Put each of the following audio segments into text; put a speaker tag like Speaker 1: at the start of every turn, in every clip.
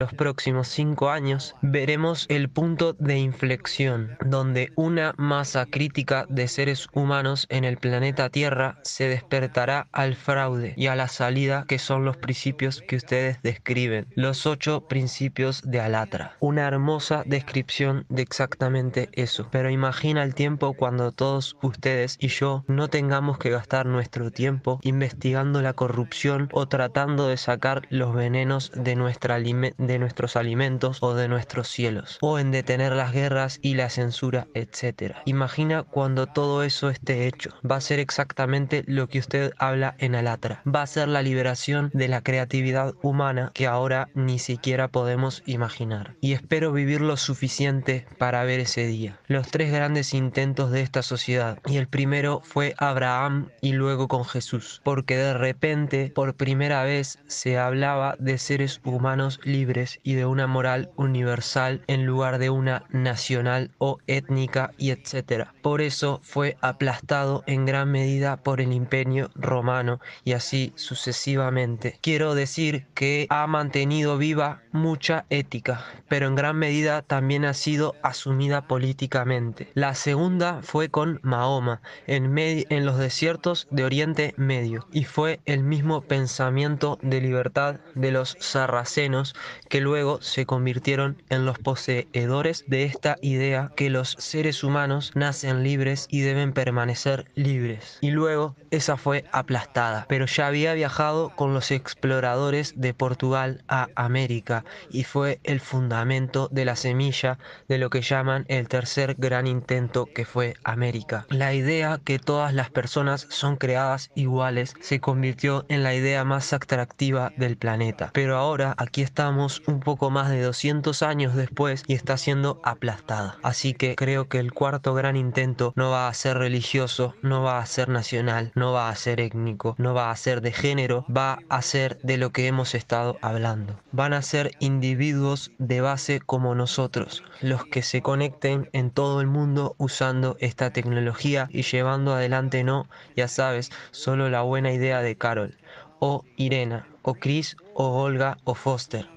Speaker 1: los próximos cinco años, veremos el punto de inflexión, donde una masa crítica de seres humanos en el planeta Tierra se despertará al fraude y a la salida que son los principios que ustedes describen, los ocho principios de Alatra. Una hermosa descripción de exactamente eso. Pero imagina el tiempo cuando todos ustedes y yo no tengamos que gastar nuestro tiempo investigando la corrupción o tratando de sacar los venenos de nuestra alimentación de nuestros alimentos o de nuestros cielos, o en detener las guerras y la censura, etc. Imagina cuando todo eso esté hecho. Va a ser exactamente lo que usted habla en Alatra. Va a ser la liberación de la creatividad humana que ahora ni siquiera podemos imaginar. Y espero vivir lo suficiente para ver ese día. Los tres grandes intentos de esta sociedad. Y el primero fue Abraham y luego con Jesús. Porque de repente, por primera vez, se hablaba de seres humanos libres y de una moral universal en lugar de una nacional o étnica y etcétera. Por eso fue aplastado en gran medida por el imperio romano y así sucesivamente. Quiero decir que ha mantenido viva mucha ética, pero en gran medida también ha sido asumida políticamente. La segunda fue con Mahoma en, en los desiertos de Oriente Medio y fue el mismo pensamiento de libertad de los sarracenos que luego se convirtieron en los poseedores de esta idea que los seres humanos nacen libres y deben permanecer libres. Y luego esa fue aplastada, pero ya había viajado con los exploradores de Portugal a América y fue el fundamento de la semilla de lo que llaman el tercer gran intento que fue América. La idea que todas las personas son creadas iguales se convirtió en la idea más atractiva del planeta. Pero ahora aquí estamos un poco más de 200 años después y está siendo aplastada. Así que creo que el cuarto gran intento no va a ser religioso, no va a ser nacional, no va a ser étnico, no va a ser de género, va a ser de lo que hemos estado hablando. Van a ser individuos de base como nosotros, los que se conecten en todo el mundo usando esta tecnología y llevando adelante no, ya sabes, solo la buena idea de Carol o Irena, o Chris, o Olga, o Foster.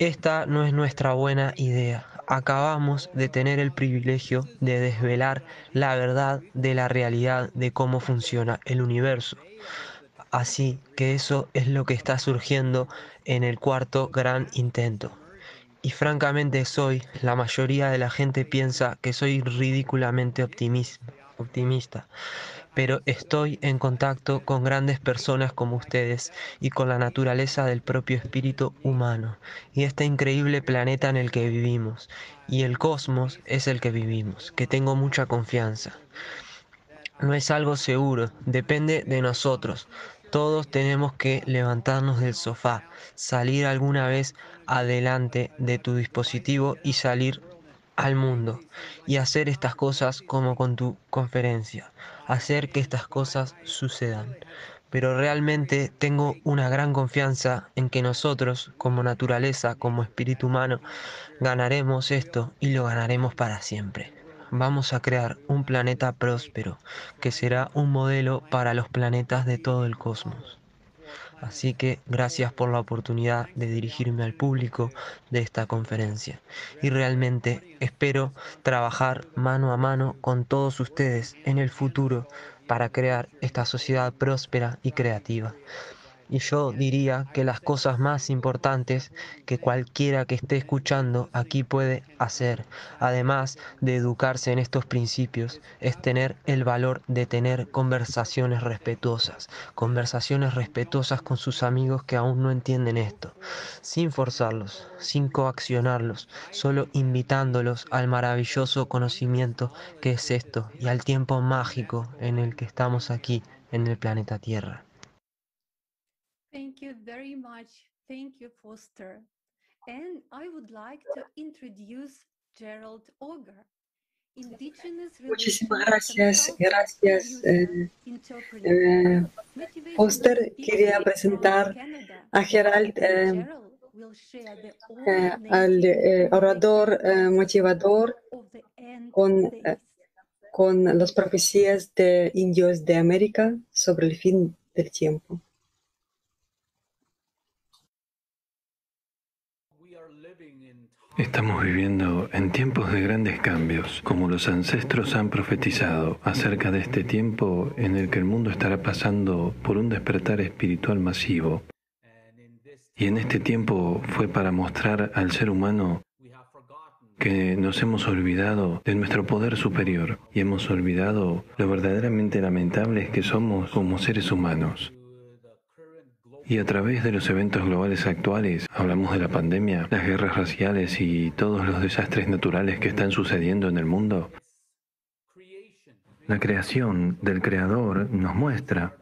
Speaker 1: Esta no es nuestra buena idea. Acabamos de tener el privilegio de desvelar la verdad de la realidad de cómo funciona el universo. Así que eso es lo que está surgiendo en el cuarto gran intento. Y francamente soy, la mayoría de la gente piensa que soy ridículamente optimista pero estoy en contacto con grandes personas como ustedes y con la naturaleza del propio espíritu humano y este increíble planeta en el que vivimos y el cosmos es el que vivimos, que tengo mucha confianza. No es algo seguro, depende de nosotros. Todos tenemos que levantarnos del sofá, salir alguna vez adelante de tu dispositivo y salir al mundo y hacer estas cosas como con tu conferencia, hacer que estas cosas sucedan. Pero realmente tengo una gran confianza en que nosotros, como naturaleza, como espíritu humano, ganaremos esto y lo ganaremos para siempre. Vamos a crear un planeta próspero que será un modelo para los planetas de todo el cosmos. Así que gracias por la oportunidad de dirigirme al público de esta conferencia. Y realmente espero trabajar mano a mano con todos ustedes en el futuro para crear esta sociedad próspera y creativa. Y yo diría que las cosas más importantes que cualquiera que esté escuchando aquí puede hacer, además de educarse en estos principios, es tener el valor de tener conversaciones respetuosas, conversaciones respetuosas con sus amigos que aún no entienden esto, sin forzarlos, sin coaccionarlos, solo invitándolos al maravilloso conocimiento que es esto y al tiempo mágico en el que estamos aquí en el planeta Tierra.
Speaker 2: Thank you very much. Thank you, Foster. And I would like to introduce Gerald Auger.
Speaker 3: Muchísimas gracias, gracias. Eh, eh, Foster quería presentar a Gerald, eh, eh al eh, orador eh, motivador con, con las profecías de indios de América sobre el fin del tiempo.
Speaker 4: Estamos viviendo en tiempos de grandes cambios, como los ancestros han profetizado acerca de este tiempo en el que el mundo estará pasando por un despertar espiritual masivo. Y en este tiempo fue para mostrar al ser humano que nos hemos olvidado de nuestro poder superior y hemos olvidado lo verdaderamente lamentables que somos como seres humanos. Y a través de los eventos globales actuales, hablamos de la pandemia, las guerras raciales y todos los desastres naturales que están sucediendo en el mundo, la creación del Creador nos muestra.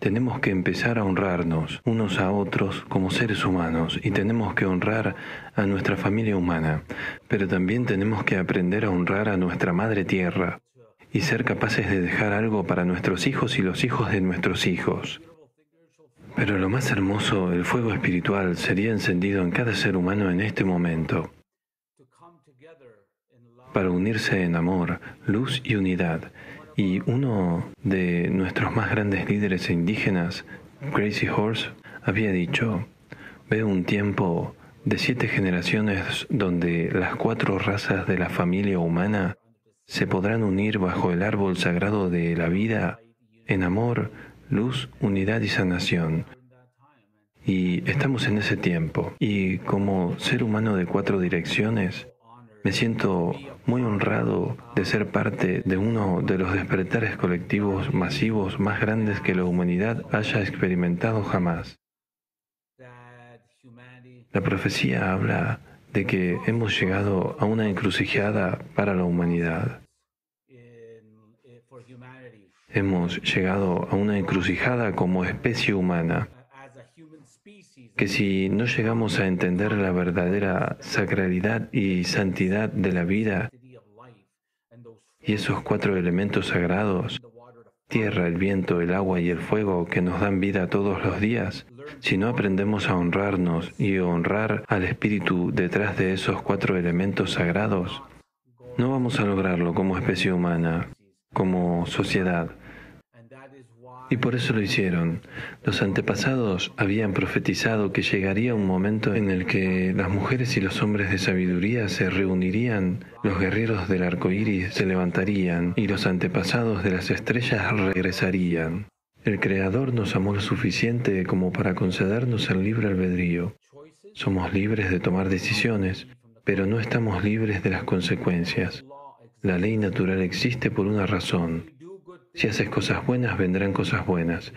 Speaker 4: Tenemos que empezar a honrarnos unos a otros como seres humanos y tenemos que honrar a nuestra familia humana, pero también tenemos que aprender a honrar a nuestra Madre Tierra y ser capaces de dejar algo para nuestros hijos y los hijos de nuestros hijos. Pero lo más hermoso, el fuego espiritual, sería encendido en cada ser humano en este momento para unirse en amor, luz y unidad. Y uno de nuestros más grandes líderes indígenas, Crazy Horse, había dicho, veo un tiempo de siete generaciones donde las cuatro razas de la familia humana se podrán unir bajo el árbol sagrado de la vida en amor, luz, unidad y sanación. Y estamos en ese tiempo. Y como ser humano de cuatro direcciones, me siento muy honrado de ser parte de uno de los despertares colectivos masivos más grandes que la humanidad haya experimentado jamás. La profecía habla de que hemos llegado a una encrucijada para la humanidad. Hemos llegado a una encrucijada como especie humana, que si no llegamos a entender la verdadera sacralidad y santidad de la vida y esos cuatro elementos sagrados, tierra, el viento, el agua y el fuego que nos dan vida todos los días, si no aprendemos a honrarnos y honrar al espíritu detrás de esos cuatro elementos sagrados, no vamos a lograrlo como especie humana, como sociedad. Y por eso lo hicieron. Los antepasados habían profetizado que llegaría un momento en el que las mujeres y los hombres de sabiduría se reunirían, los guerreros del arco iris se levantarían y los antepasados de las estrellas regresarían. El Creador nos amó lo suficiente como para concedernos el libre albedrío. Somos libres de tomar decisiones, pero no estamos libres de las consecuencias. La ley natural existe por una razón. Si haces cosas buenas, vendrán cosas buenas.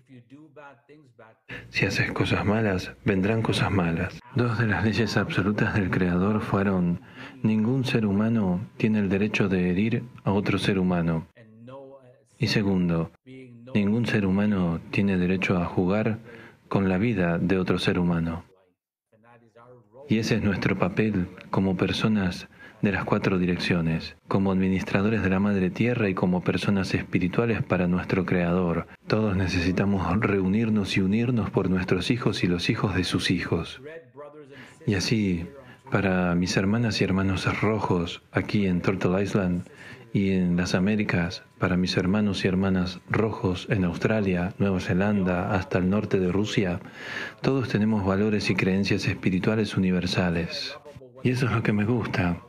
Speaker 4: Si haces cosas malas, vendrán cosas malas. Dos de las leyes absolutas del Creador fueron, ningún ser humano tiene el derecho de herir a otro ser humano. Y segundo, ningún ser humano tiene derecho a jugar con la vida de otro ser humano. Y ese es nuestro papel como personas de las cuatro direcciones, como administradores de la Madre Tierra y como personas espirituales para nuestro Creador. Todos necesitamos reunirnos y unirnos por nuestros hijos y los hijos de sus hijos. Y así, para mis hermanas y hermanos rojos aquí en Turtle Island y en las Américas, para mis hermanos y hermanas rojos en Australia, Nueva Zelanda, hasta el norte de Rusia, todos tenemos valores y creencias espirituales universales. Y eso es lo que me gusta,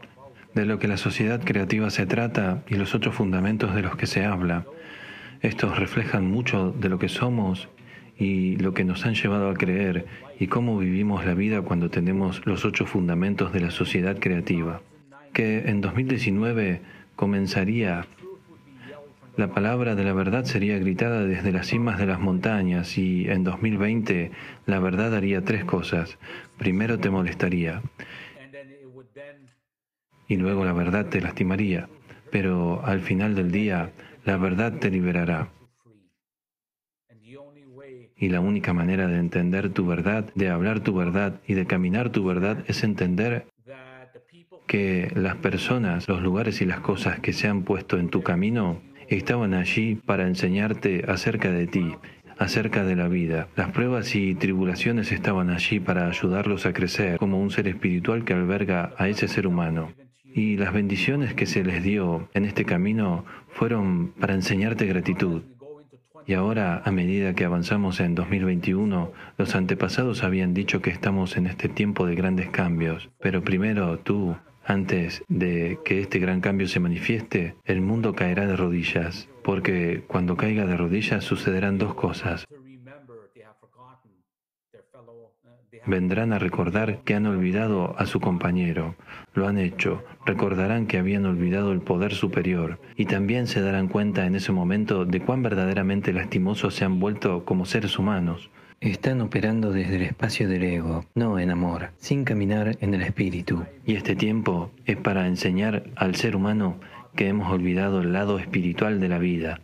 Speaker 4: de lo que la sociedad creativa se trata y los otros fundamentos de los que se habla. Estos reflejan mucho de lo que somos y lo que nos han llevado a creer y cómo vivimos la vida cuando tenemos los ocho fundamentos de la sociedad creativa. Que en 2019 comenzaría la palabra de la verdad sería gritada desde las cimas de las montañas y en 2020 la verdad haría tres cosas. Primero te molestaría y luego la verdad te lastimaría, pero al final del día la verdad te liberará. Y la única manera de entender tu verdad, de hablar tu verdad y de caminar tu verdad es entender que las personas, los lugares y las cosas que se han puesto en tu camino estaban allí para enseñarte acerca de ti, acerca de la vida. Las pruebas y tribulaciones estaban allí para ayudarlos a crecer como un ser espiritual que alberga a ese ser humano. Y las bendiciones que se les dio en este camino fueron para enseñarte gratitud. Y ahora, a medida que avanzamos en 2021, los antepasados habían dicho que estamos en este tiempo de grandes cambios. Pero primero tú, antes de que este gran cambio se manifieste, el mundo caerá de rodillas, porque cuando caiga de rodillas sucederán dos cosas. Vendrán a recordar que han olvidado a su compañero. Lo han hecho. Recordarán que habían olvidado el poder superior. Y también se darán cuenta en ese momento de cuán verdaderamente lastimosos se han vuelto como seres humanos. Están operando desde el espacio del ego, no en amor, sin caminar en el espíritu. Y este tiempo es para enseñar al ser humano que hemos olvidado el lado espiritual de la vida.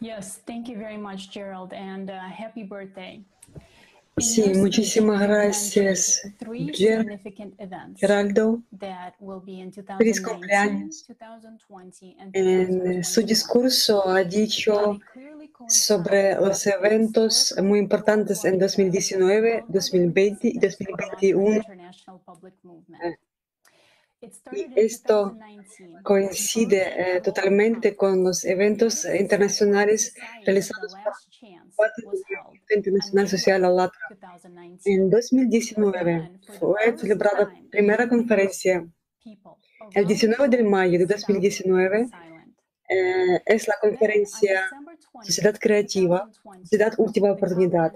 Speaker 5: Yes, thank you very much, Gerald, and uh, happy birthday.
Speaker 3: Sí, muchísimas gracias, Geraldo. Feliz cumpleaños. En su discurso ha dicho sobre los eventos muy importantes en 2019, 2020 y 2021 y esto coincide eh, totalmente con los eventos internacionales realizados por el Internacional Social Alatra. En 2019 fue celebrada la primera conferencia. El 19 de mayo de 2019 eh, es la conferencia Sociedad Creativa, Sociedad Última Oportunidad.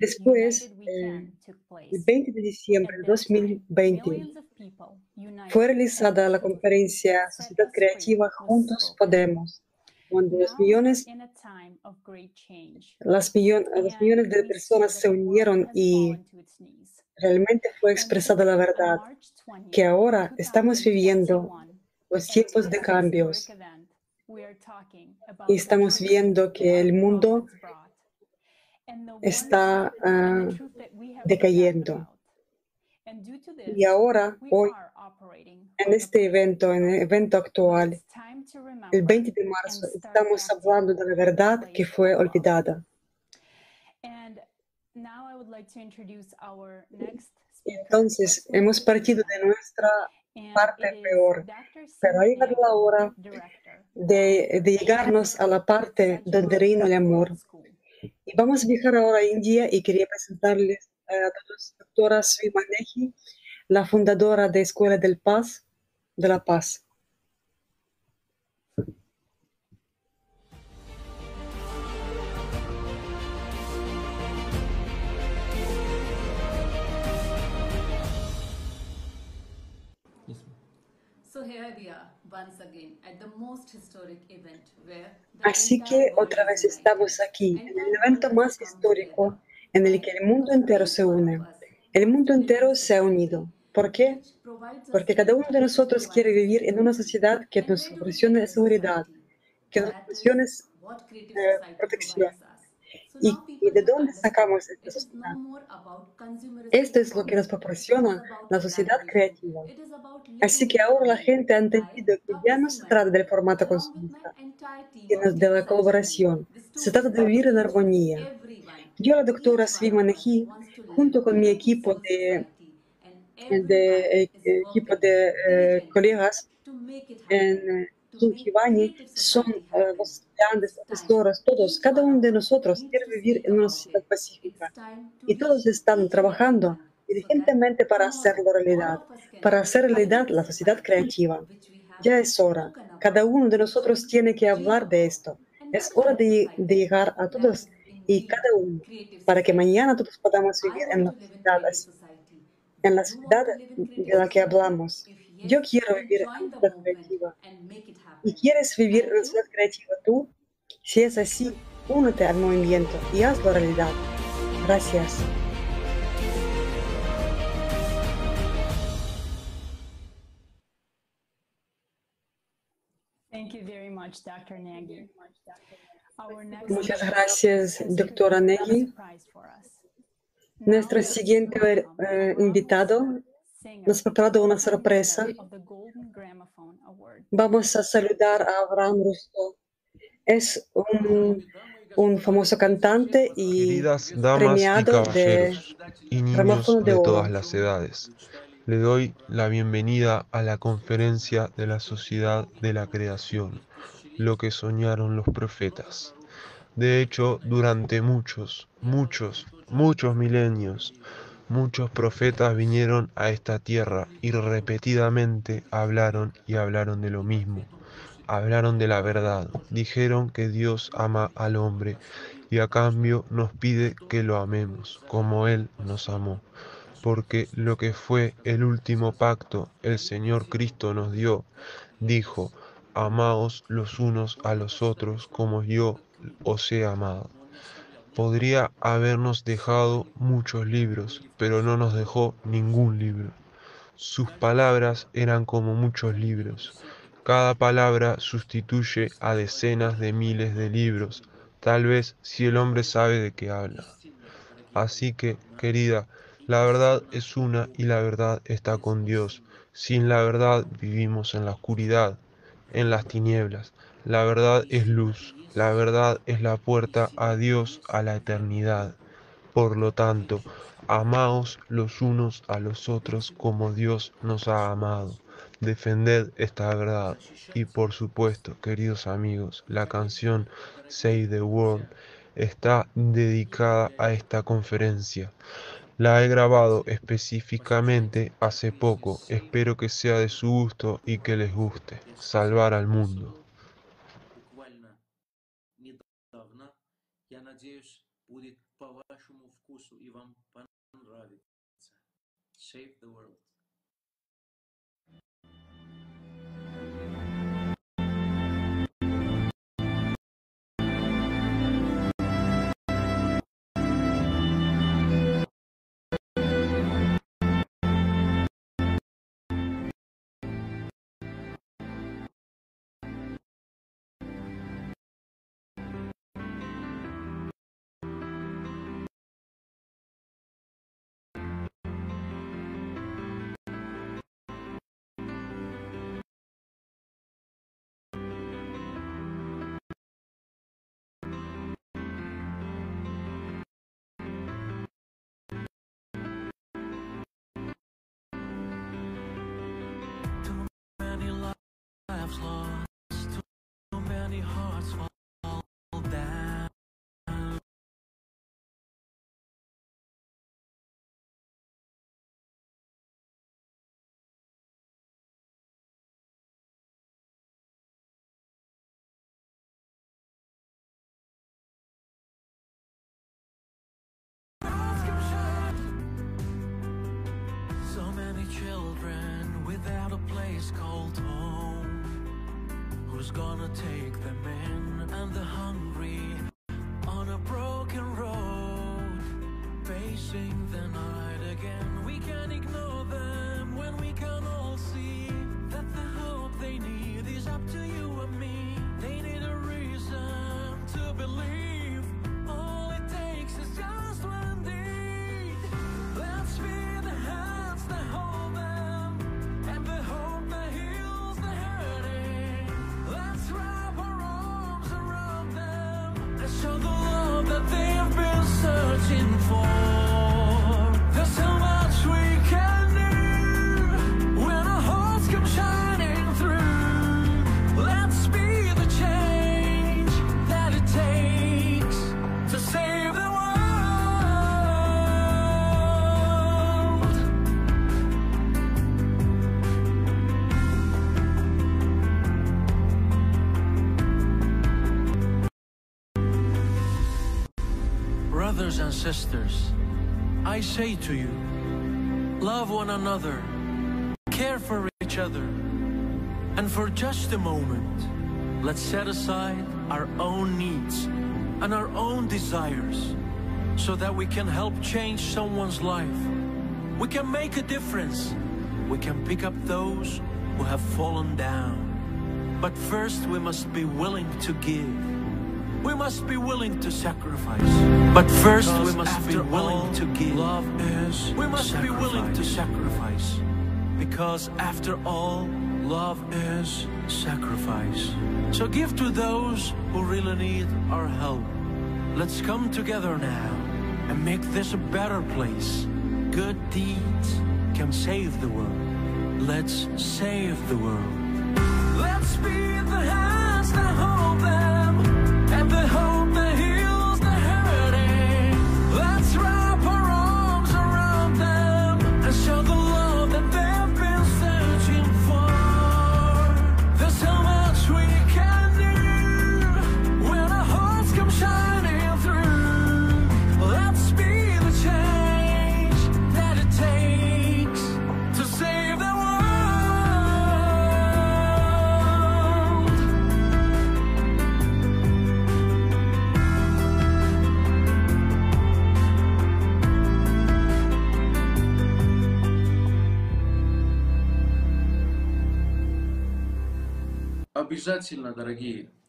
Speaker 3: Después, eh, el 20 de diciembre de 2020, fue realizada la conferencia Sociedad Creativa Juntos Podemos, donde los millones, las los millones de personas se unieron y realmente fue expresada la verdad, que ahora estamos viviendo los tiempos de cambios. y estamos viendo que el mundo está uh, decayendo. Y ahora, hoy, en este evento, en el evento actual, el 20 de marzo, estamos hablando de la verdad que fue olvidada. Entonces, hemos partido de nuestra parte peor, pero ha llegado la hora de, de, llegarnos a la parte donde reina el amor. Y vamos a viajar ahora a India y quería presentarles a la doctora Svimaneji, la fundadora de Escuela del Paz, de la Paz. Así que otra vez estamos aquí, en el evento más histórico en el que el mundo entero se une. El mundo entero se ha unido. ¿Por qué? Porque cada uno de nosotros quiere vivir en una sociedad que nos proporcione seguridad, que nos proporcione protección. ¿Y, de dónde sacamos esta sociedad? Esto es lo que nos proporciona la sociedad creativa. Así que ahora la gente ha entendido que ya no se trata del formato consumista, sino de la colaboración. Se trata de vivir en armonía. Yo, la doctora Svima Neji, junto con mi equipo de, de eh, equipo de eh, colegas en Tunjibani son uh, los grandes profesores, todos, cada uno de nosotros quiere vivir en una sociedad pacífica y todos están trabajando diligentemente para hacerlo realidad, para hacer realidad la sociedad creativa. Ya es hora, cada uno de nosotros tiene que hablar de esto. Es hora de, de llegar a todos y cada uno, para que mañana todos podamos vivir en la sociedad, en la sociedad de la que hablamos. Yo quiero vivir en la sociedad creativa y quieres vivir en la ciudad creativa tú, si es así, únete al movimiento y hazlo realidad. Gracias. Muchas gracias, doctora Nagy. Nuestro siguiente eh, invitado nos ha preparado una sorpresa. Vamos a saludar a Abraham Rusto. Es un, un famoso cantante y
Speaker 6: Queridas damas
Speaker 3: premiado
Speaker 6: y caballeros
Speaker 3: de
Speaker 6: y niños de, todas las edades. Le doy la bienvenida a la conferencia de la Sociedad de la Creación, lo que soñaron los profetas. De hecho, durante muchos, muchos, muchos milenios, muchos profetas vinieron a esta tierra y repetidamente hablaron y hablaron de lo mismo. Hablaron de la verdad, dijeron que Dios ama al hombre y a cambio nos pide que lo amemos como Él nos amó porque lo que fue el último pacto el Señor Cristo nos dio, dijo, amaos los unos a los otros como yo os he amado. Podría habernos dejado muchos libros, pero no nos dejó ningún libro. Sus palabras eran como muchos libros. Cada palabra sustituye a decenas de miles de libros, tal vez si el hombre sabe de qué habla. Así que, querida, la verdad es una y la verdad está con Dios. Sin la verdad vivimos en la oscuridad, en las tinieblas. La verdad es luz. La verdad es la puerta a Dios, a la eternidad. Por lo tanto, amaos los unos a los otros como Dios nos ha amado. Defended esta verdad. Y por supuesto, queridos amigos, la canción Save the World está dedicada a esta conferencia. La he grabado específicamente hace poco. Espero que sea de su gusto y que les guste. Salvar al mundo.
Speaker 7: Many lives lost, without a place called home. Who's gonna take the men And the hungry on a broken road, facing the night again. We can ignore them when we can all see that the hope they need is up to you say to you, love one another, care for each other, and for just a moment, let's set aside our own needs and our own desires so that we can help change someone's life. We can make a difference. We can pick up those who have fallen down. But first, we must be willing to give. We must be willing to sacrifice. But first, we must be willing to give. Love is we must be willing to sacrifice. Because after all, love is sacrifice. So give to those who really need our help. Let's come together now and make this a better place. Good deeds can save the world. Let's save the world. Let's be the hands that hold them and the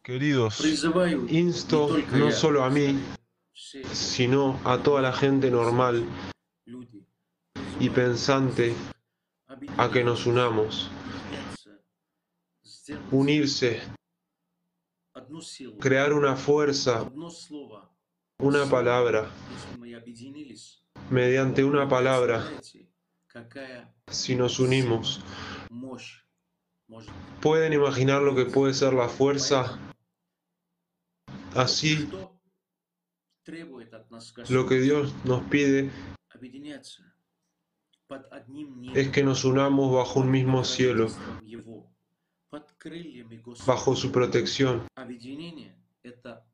Speaker 6: Queridos, insto no solo a mí, sino a toda la gente normal y pensante a que nos unamos, unirse, crear una fuerza, una palabra, mediante una palabra, si nos unimos, ¿Pueden imaginar lo que puede ser la fuerza? Así, lo que Dios nos pide es que nos unamos bajo un mismo cielo, bajo su protección,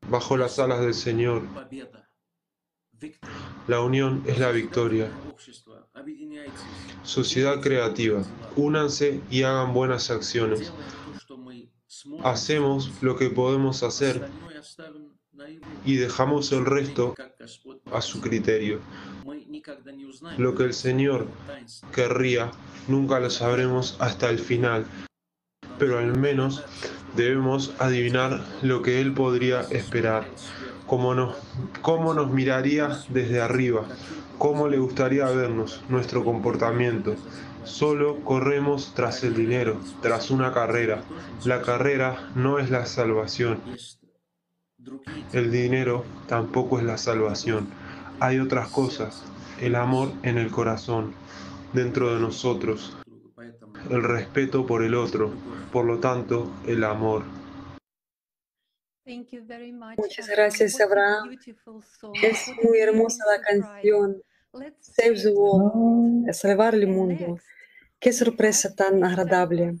Speaker 6: bajo las alas del Señor. La unión es la victoria. Sociedad creativa, únanse y hagan buenas acciones. Hacemos lo que podemos hacer y dejamos el resto a su criterio. Lo que el Señor querría nunca lo sabremos hasta el final, pero al menos debemos adivinar lo que Él podría esperar, cómo nos, cómo nos miraría desde arriba, cómo le gustaría vernos, nuestro comportamiento. Solo corremos tras el dinero, tras una carrera. La carrera no es la salvación. El dinero tampoco es la salvación. Hay otras cosas. El amor en el corazón, dentro de nosotros. El respeto por el otro. Por lo tanto, el amor.
Speaker 3: Muchas gracias, Abraham. Es muy hermosa la canción. Save the world, salvar el mundo. Qué sorpresa tan agradable.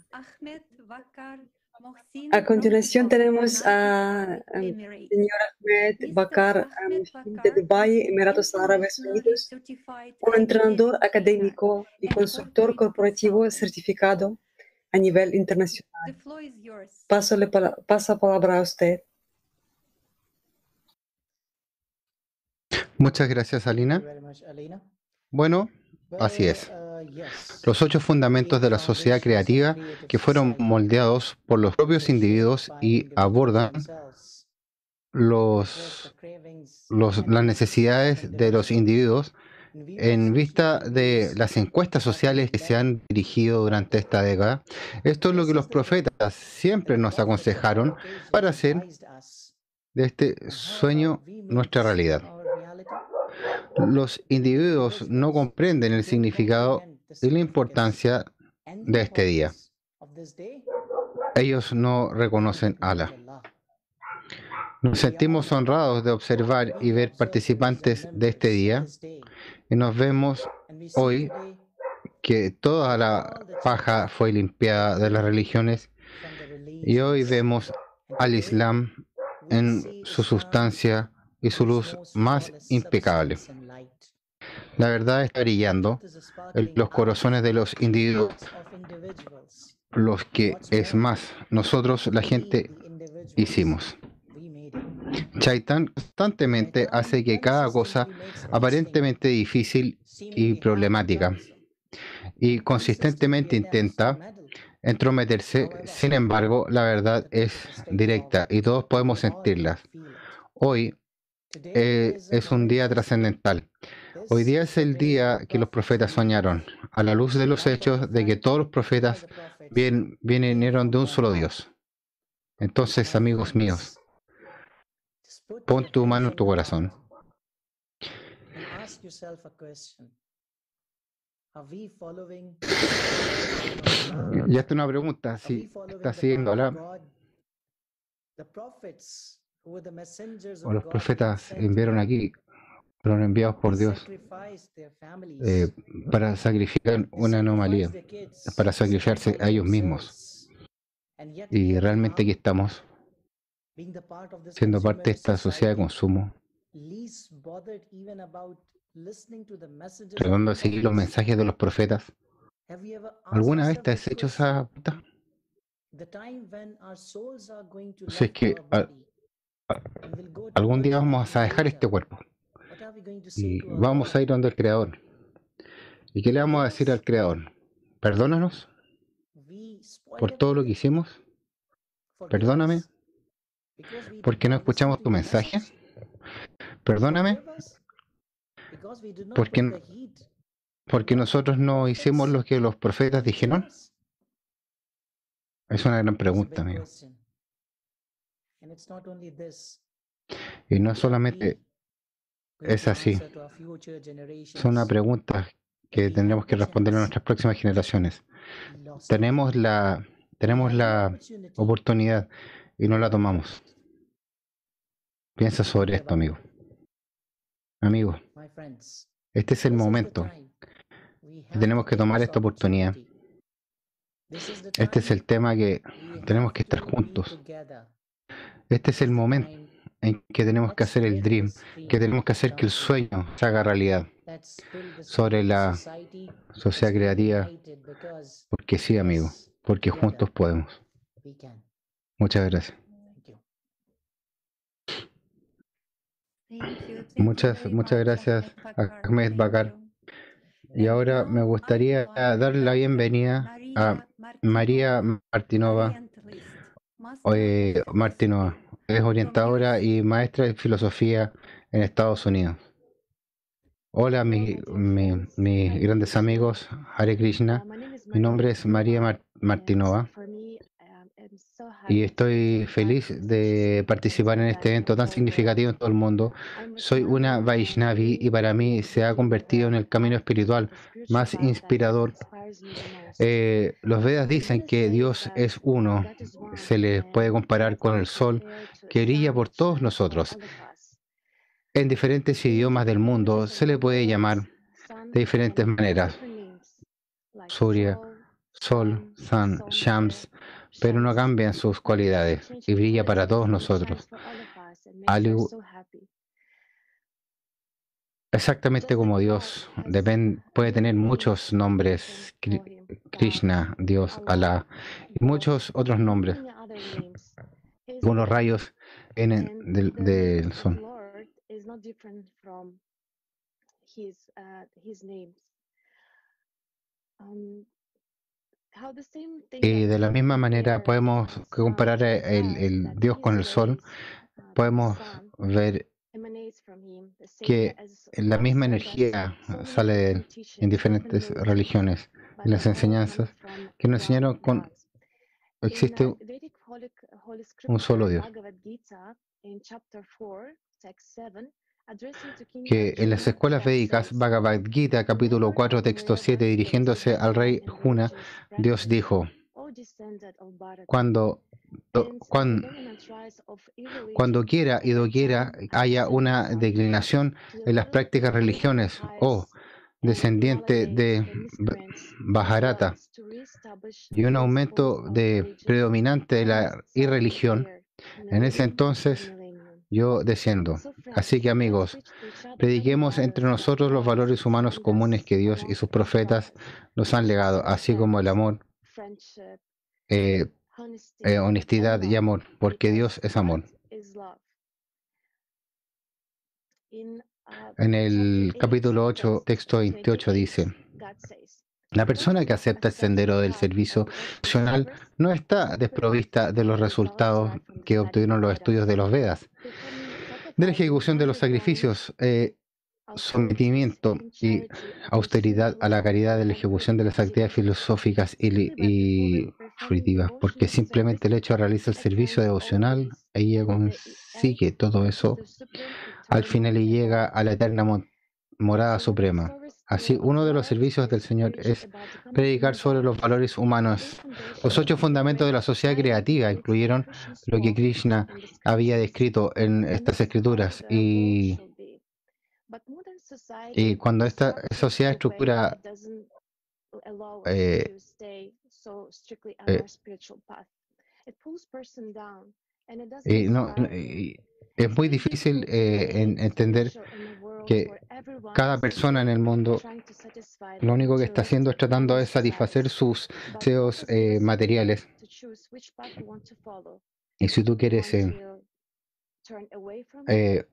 Speaker 3: A continuación tenemos a
Speaker 2: Emirates.
Speaker 3: señor Ahmed. Bakar Mushin de Dubái, Emiratos Árabes Unidos, un entrenador académico y consultor corporativo certificado a nivel internacional. Paso la palabra a usted.
Speaker 8: Muchas gracias, Alina. Bueno, así es. Los ocho fundamentos de la sociedad creativa que fueron moldeados por los propios individuos y abordan los, los- las necesidades de los individuos en vista de las encuestas sociales que se han dirigido durante esta década. Esto es lo que los profetas siempre nos aconsejaron para hacer de este sueño nuestra realidad. Los individuos no comprenden el significado y la importancia de este día. Ellos no reconocen Allah. Nos sentimos honrados de observar y ver participantes de este día y nos vemos hoy que toda la paja fue limpiada de las religiones y hoy vemos al Islam en su sustancia y su luz más impecable. La verdad está brillando en los corazones de los individuos, los que es más, nosotros la gente hicimos. Chaitan constantemente hace que cada cosa aparentemente difícil y problemática y consistentemente intenta entrometerse, sin embargo, la verdad es directa y todos podemos sentirla. Hoy eh, es un día trascendental. Hoy día es el día que los profetas soñaron, a la luz de los hechos de que todos los profetas vien- vinieron de un solo Dios. Entonces, amigos míos, pon tu mano en tu corazón. Ya está una pregunta, si está siguiendo la o los profetas enviaron aquí, fueron enviados por Dios eh, para sacrificar una anomalía, para sacrificarse a ellos mismos. Y realmente aquí estamos, siendo parte de esta sociedad de consumo, tratando de seguir los mensajes de los profetas. ¿Alguna vez te has hecho esa pregunta? Si es que a- a- algún día vamos a dejar este cuerpo y vamos a ir donde el Creador. ¿Y qué le vamos a decir al Creador? Perdónanos por todo lo que hicimos. Perdóname porque no escuchamos tu mensaje. Perdóname porque, porque nosotros no hicimos lo que los profetas dijeron. Es una gran pregunta, amigo. Y no solamente es así. Son una pregunta que tendremos que responder a nuestras próximas generaciones. Tenemos la, tenemos la oportunidad y no la tomamos. Piensa sobre esto, amigo. Amigo, este es el momento tenemos que tomar esta oportunidad. Este es el tema que tenemos que estar juntos. Este es el momento en que tenemos que hacer el dream, que tenemos que hacer que el sueño se haga realidad sobre la sociedad creativa, porque sí, amigo, porque juntos podemos. Muchas gracias. Muchas, muchas
Speaker 2: much,
Speaker 8: gracias
Speaker 2: Ahmed
Speaker 8: a
Speaker 2: Bakar.
Speaker 8: Ahmed Bakar. Y ahora me gustaría darle la bienvenida a María Martinova eh, Martinova. Es orientadora y maestra de filosofía en Estados Unidos. Hola, mi- mi- mis grandes amigos, Hare Krishna. Mi nombre es María Mar- Martinova y estoy feliz de participar en este evento tan significativo en todo el mundo. Soy una Vaishnavi y para mí se ha convertido en el camino espiritual más inspirador. Eh, los Vedas dicen que Dios es uno, se le puede comparar con el sol que brilla por todos nosotros. En diferentes idiomas del mundo se le puede llamar de diferentes maneras. Surya, Sol, Sun, Shams, pero no cambian sus cualidades y brilla para todos nosotros. Exactamente como Dios, depen- puede tener muchos nombres, Kri- Krishna, Dios, Alá, y muchos otros nombres, algunos rayos vienen del, del sol. Y de la misma manera podemos comparar el, el Dios con el sol, podemos ver que la misma energía sale de él en diferentes religiones, en las enseñanzas que nos enseñaron con existe un solo Dios. Que en las escuelas védicas, Bhagavad Gita, capítulo 4, texto 7, dirigiéndose al rey Juna, Dios dijo, cuando, do- cuan- cuando quiera y doquiera haya una declinación en las prácticas religiones, o descendiente de B- Bharata, y un aumento de predominante de la irreligión, en ese entonces yo desciendo. Así que amigos, prediquemos entre nosotros los valores humanos comunes que Dios y sus profetas nos han legado, así como el amor, eh, eh, honestidad y amor, porque Dios es amor. En el capítulo 8, texto 28 dice, la persona que acepta el sendero del servicio emocional no está desprovista de los resultados que obtuvieron los estudios de los Vedas, de la ejecución de los sacrificios, eh, sometimiento y austeridad a la caridad de la ejecución de las actividades filosóficas y, y fruitivas, porque simplemente el hecho de realizar el servicio devocional, ella consigue todo eso al final y llega a la eterna mo- morada suprema. Así, uno de los servicios del Señor es predicar sobre los valores humanos. Los ocho fundamentos de la sociedad creativa incluyeron lo que Krishna había descrito en estas escrituras y, y cuando esta sociedad estructura eh, eh, y no, y es muy difícil eh, en- entender que cada persona en el mundo lo único que está haciendo es tratando de satisfacer sus deseos eh, materiales. Y si tú quieres eh, eh,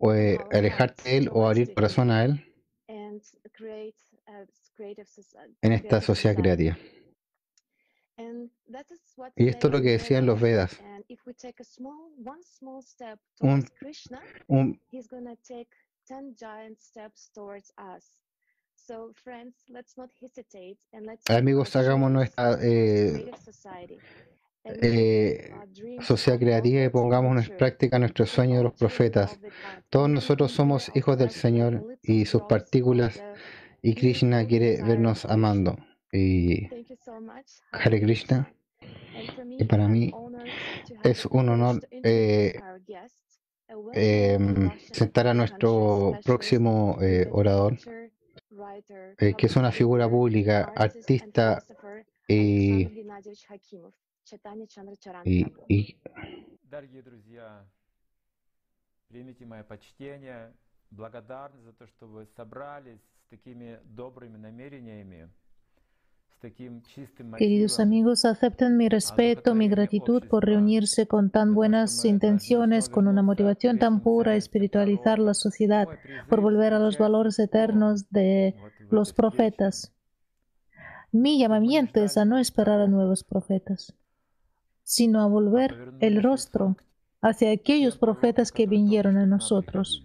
Speaker 8: o, eh, alejarte de él o abrir corazón a él. en esta sociedad creativa. Y esto es lo que decían los Vedas. Un, un- amigos, hagamos nuestra eh, eh, sociedad creativa y pongamos en práctica nuestro sueño de los profetas. Todos nosotros somos hijos del Señor y sus partículas y Krishna quiere vernos amando. Y Hare Krishna. Y para mí es un honor eh, sentar a nuestro próximo eh, orador, que es una figura pública, artista y, y, y
Speaker 9: Дорогие друзья, примите мое почтение, благодарны за то, что вы собрались с такими добрыми намерениями, с таким чистым
Speaker 10: Queridos
Speaker 9: мотивом.
Speaker 10: amigos, acepten mi respeto, mi gratitud por reunirse con tan buenas intenciones, con una motivación tan pura, espiritualizar la sociedad, por volver a los valores eternos de los profetas. Mi llamamiento es a no esperar a nuevos profetas, sino a volver el rostro hacia aquellos profetas que vinieron a nosotros.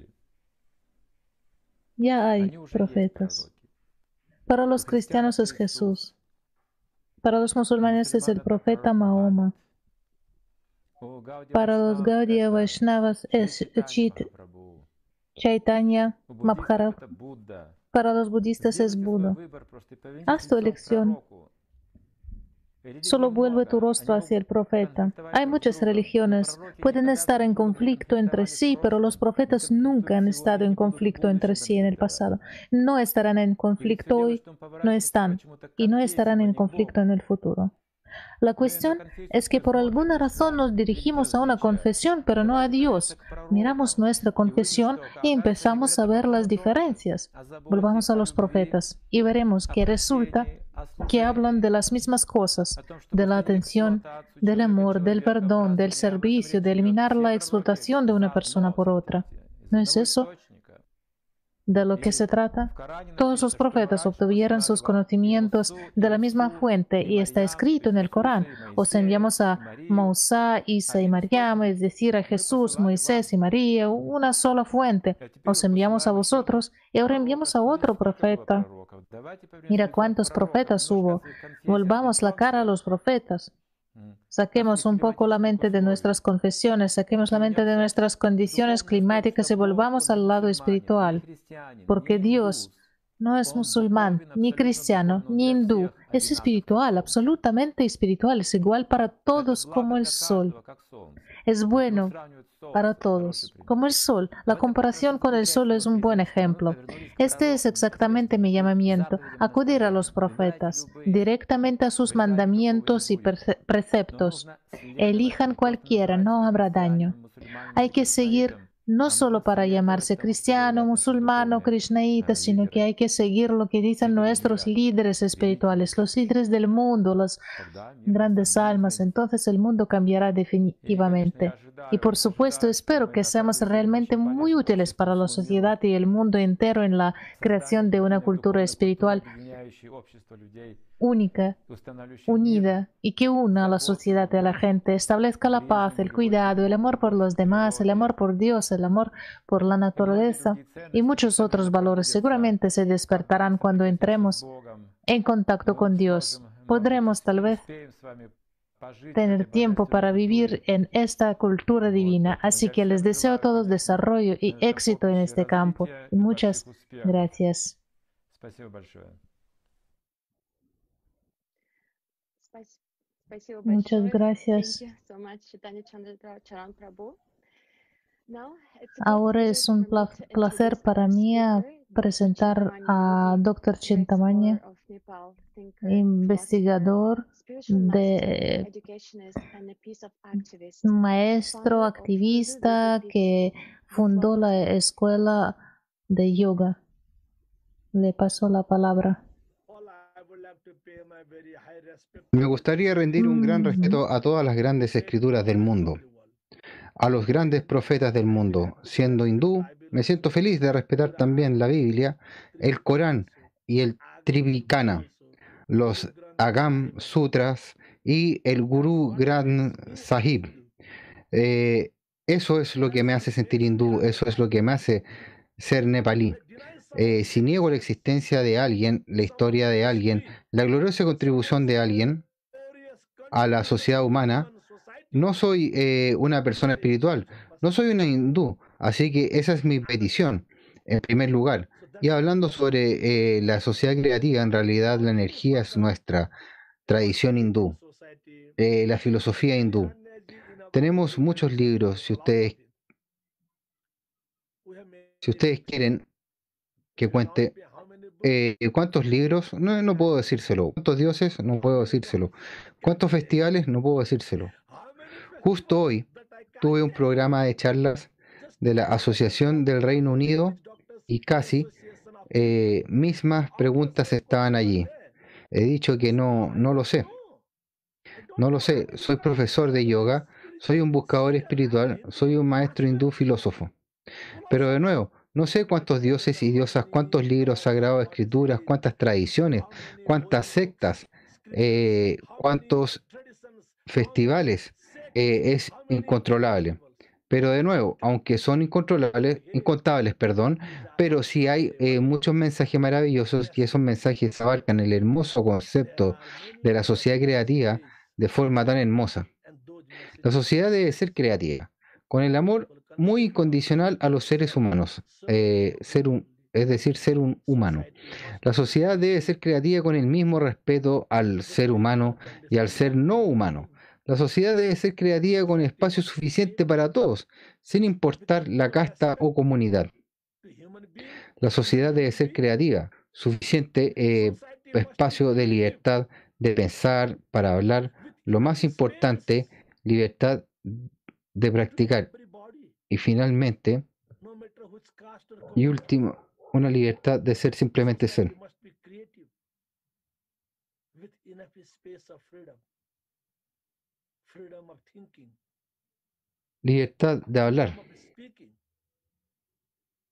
Speaker 10: Ya hay profetas. Para los cristianos es Jesús. Para los musulmanes es el profeta Mahoma. Para los Gaudiya Vaishnavas es Chit Chaitanya
Speaker 9: Mahaprabhu.
Speaker 10: Para los budistas es Buda. Haz tu elección Solo vuelve tu rostro hacia el profeta. Hay muchas religiones. Pueden estar en conflicto entre sí, pero los profetas nunca han estado en conflicto entre sí en el pasado. No estarán en conflicto hoy, no están, y no estarán en conflicto en el futuro. La cuestión es que por alguna razón nos dirigimos a una confesión, pero no a Dios. Miramos nuestra confesión y empezamos a ver las diferencias. Volvamos a los profetas y veremos que resulta que hablan de las mismas cosas, de la atención, del amor, del perdón, del servicio, de eliminar la explotación de una persona por otra. ¿No es eso de lo que se trata? Todos los profetas obtuvieron sus conocimientos de la misma fuente y está escrito en el Corán. Os enviamos a Mousa, Isa y Mariam, es decir, a Jesús, Moisés y María, una sola fuente. Os enviamos a vosotros y ahora enviamos a otro profeta. Mira cuántos profetas hubo. Volvamos la cara a los profetas. Saquemos un poco la mente de nuestras confesiones, saquemos la mente de nuestras condiciones climáticas y volvamos al lado espiritual. Porque Dios no es musulmán, ni cristiano, ni hindú, es espiritual, absolutamente espiritual, es igual para todos como el sol. Es bueno para todos, como el sol. La comparación con el sol es un buen ejemplo. Este es exactamente mi llamamiento, acudir a los profetas, directamente a sus mandamientos y prece- preceptos. Elijan cualquiera, no habrá daño. Hay que seguir no solo para llamarse cristiano, musulmán o krishnaíta, sino que hay que seguir lo que dicen nuestros líderes espirituales, los líderes del mundo, las grandes almas. Entonces el mundo cambiará definitivamente. Y por supuesto, espero que seamos realmente muy útiles para la sociedad y el mundo entero en la creación de una cultura espiritual única, unida y que una a la sociedad y a la gente, establezca la paz, el cuidado, el amor por los demás, el amor por Dios, el amor por la naturaleza y muchos otros valores. Seguramente se despertarán cuando entremos en contacto con Dios. Podremos tal vez tener tiempo para vivir en esta cultura divina. Así que les deseo a todos desarrollo y éxito en este campo. Muchas gracias. Muchas gracias. Ahora es un pla- placer para mí presentar a Dr. Chintamani, investigador de maestro activista que fundó la escuela de yoga. Le paso la palabra.
Speaker 8: Me gustaría rendir un gran respeto a todas las grandes escrituras del mundo, a los grandes profetas del mundo. Siendo hindú, me siento feliz de respetar también la Biblia, el Corán y el Trivikana, los Agam Sutras y el Guru Granth Sahib. Eh, eso es lo que me hace sentir hindú, eso es lo que me hace ser nepalí. Eh, si niego la existencia de alguien, la historia de alguien, la gloriosa contribución de alguien a la sociedad humana, no soy eh, una persona espiritual, no soy una hindú, así que esa es mi petición, en primer lugar. Y hablando sobre eh, la sociedad creativa, en realidad la energía es nuestra tradición hindú, la filosofía hindú. Tenemos muchos libros, si ustedes, si ustedes quieren que cuente eh, cuántos libros, no, no puedo decírselo. ¿Cuántos dioses? No puedo decírselo. ¿Cuántos festivales? No puedo decírselo. Justo hoy tuve un programa de charlas de la Asociación del Reino Unido y casi eh, mismas preguntas estaban allí. He dicho que no, no lo sé. No lo sé. Soy profesor de yoga, soy un buscador espiritual, soy un maestro hindú filósofo. Pero de nuevo, no sé cuántos dioses y diosas, cuántos libros sagrados, escrituras, cuántas tradiciones, cuántas sectas, eh, cuántos festivales. eh, es incontrolable. Pero de nuevo, aunque son incontrolables, incontables, perdón, pero sí hay eh, muchos mensajes maravillosos y esos mensajes abarcan el hermoso concepto de la sociedad creativa de forma tan hermosa. La sociedad debe ser creativa, con el amor muy incondicional a los seres humanos, eh, ser un, es decir, ser un humano. La sociedad debe ser creativa con el mismo respeto al ser humano y al ser no humano. La sociedad debe ser creativa con espacio suficiente para todos, sin importar la casta o comunidad. La sociedad debe ser creativa, suficiente eh, espacio de libertad de pensar, para hablar, lo más importante, libertad de practicar. Y finalmente, y último, una libertad de ser simplemente ser. Libertad de hablar.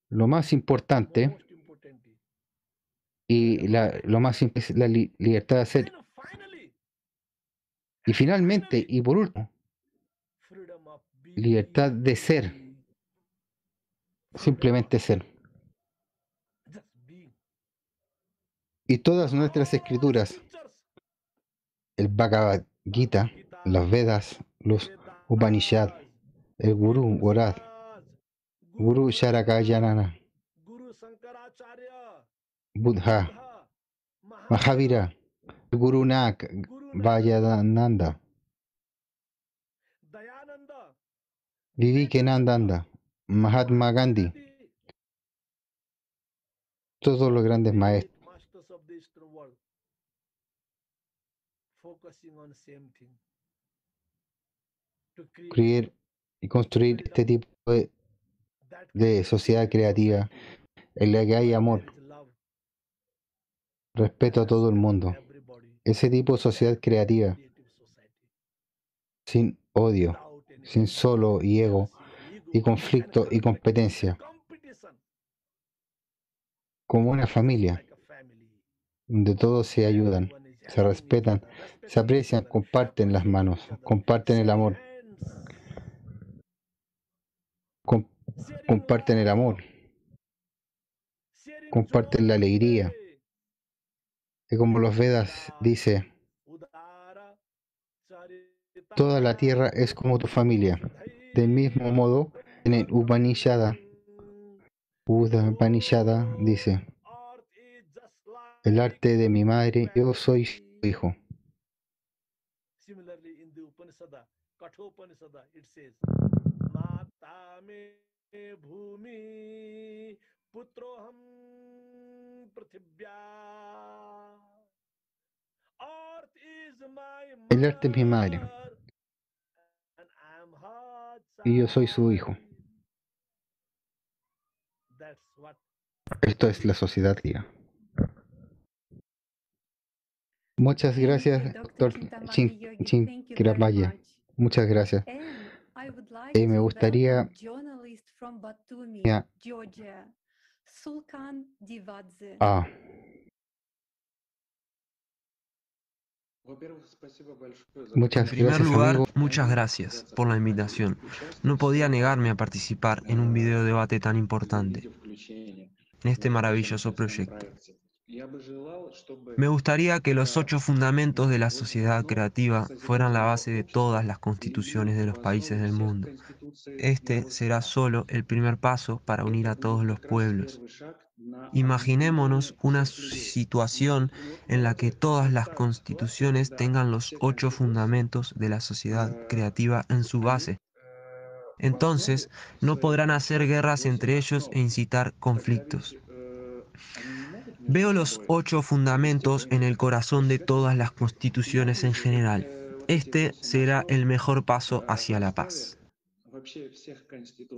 Speaker 8: Lo más importante y la, lo más es la li- libertad de hacer. Y finalmente, y por último, libertad de ser. Simplemente ser. Y todas nuestras escrituras, el Bhagavad Gita, las Vedas, los Upanishad, el Guru Gorad, Guru Sharakayanana, Buddha, Mahavira, Guru Nak, Vayadananda, Vivekananda, Mahatma Gandhi, todos los grandes maestros. Creer y construir este tipo de, de sociedad creativa en la que hay amor, respeto a todo el mundo. Ese tipo de sociedad creativa, sin odio, sin solo y ego, y conflicto y competencia, como una familia, donde todos se ayudan, se respetan, se aprecian, comparten las manos, comparten el amor, com- comparten el amor, comparten la alegría. Y como los Vedas dice, toda la tierra es como tu familia. Del mismo modo, en el Upanishada, Upanishada dice, el arte de mi madre, yo soy su hijo. El arte es mi madre. y yo soy su hijo. Esto es la sociedad griega. Muchas gracias, doctor Chin- Chinquirapaya. Muchas gracias. Eh, me gustaría. Ah, muchas
Speaker 1: En primer
Speaker 8: gracias,
Speaker 1: lugar,
Speaker 8: amigo.
Speaker 1: muchas gracias por la invitación. No podía negarme a participar en un video debate tan importante en este maravilloso proyecto. Me gustaría que los ocho fundamentos de la sociedad creativa fueran la base de todas las constituciones de los países del mundo. Este será solo el primer paso para unir a todos los pueblos. Imaginémonos una situación en la que todas las constituciones tengan los ocho fundamentos de la sociedad creativa en su base. Entonces, no podrán hacer guerras entre ellos e incitar conflictos. Veo los ocho fundamentos en el corazón de todas las constituciones en general. Este será el mejor paso hacia la paz.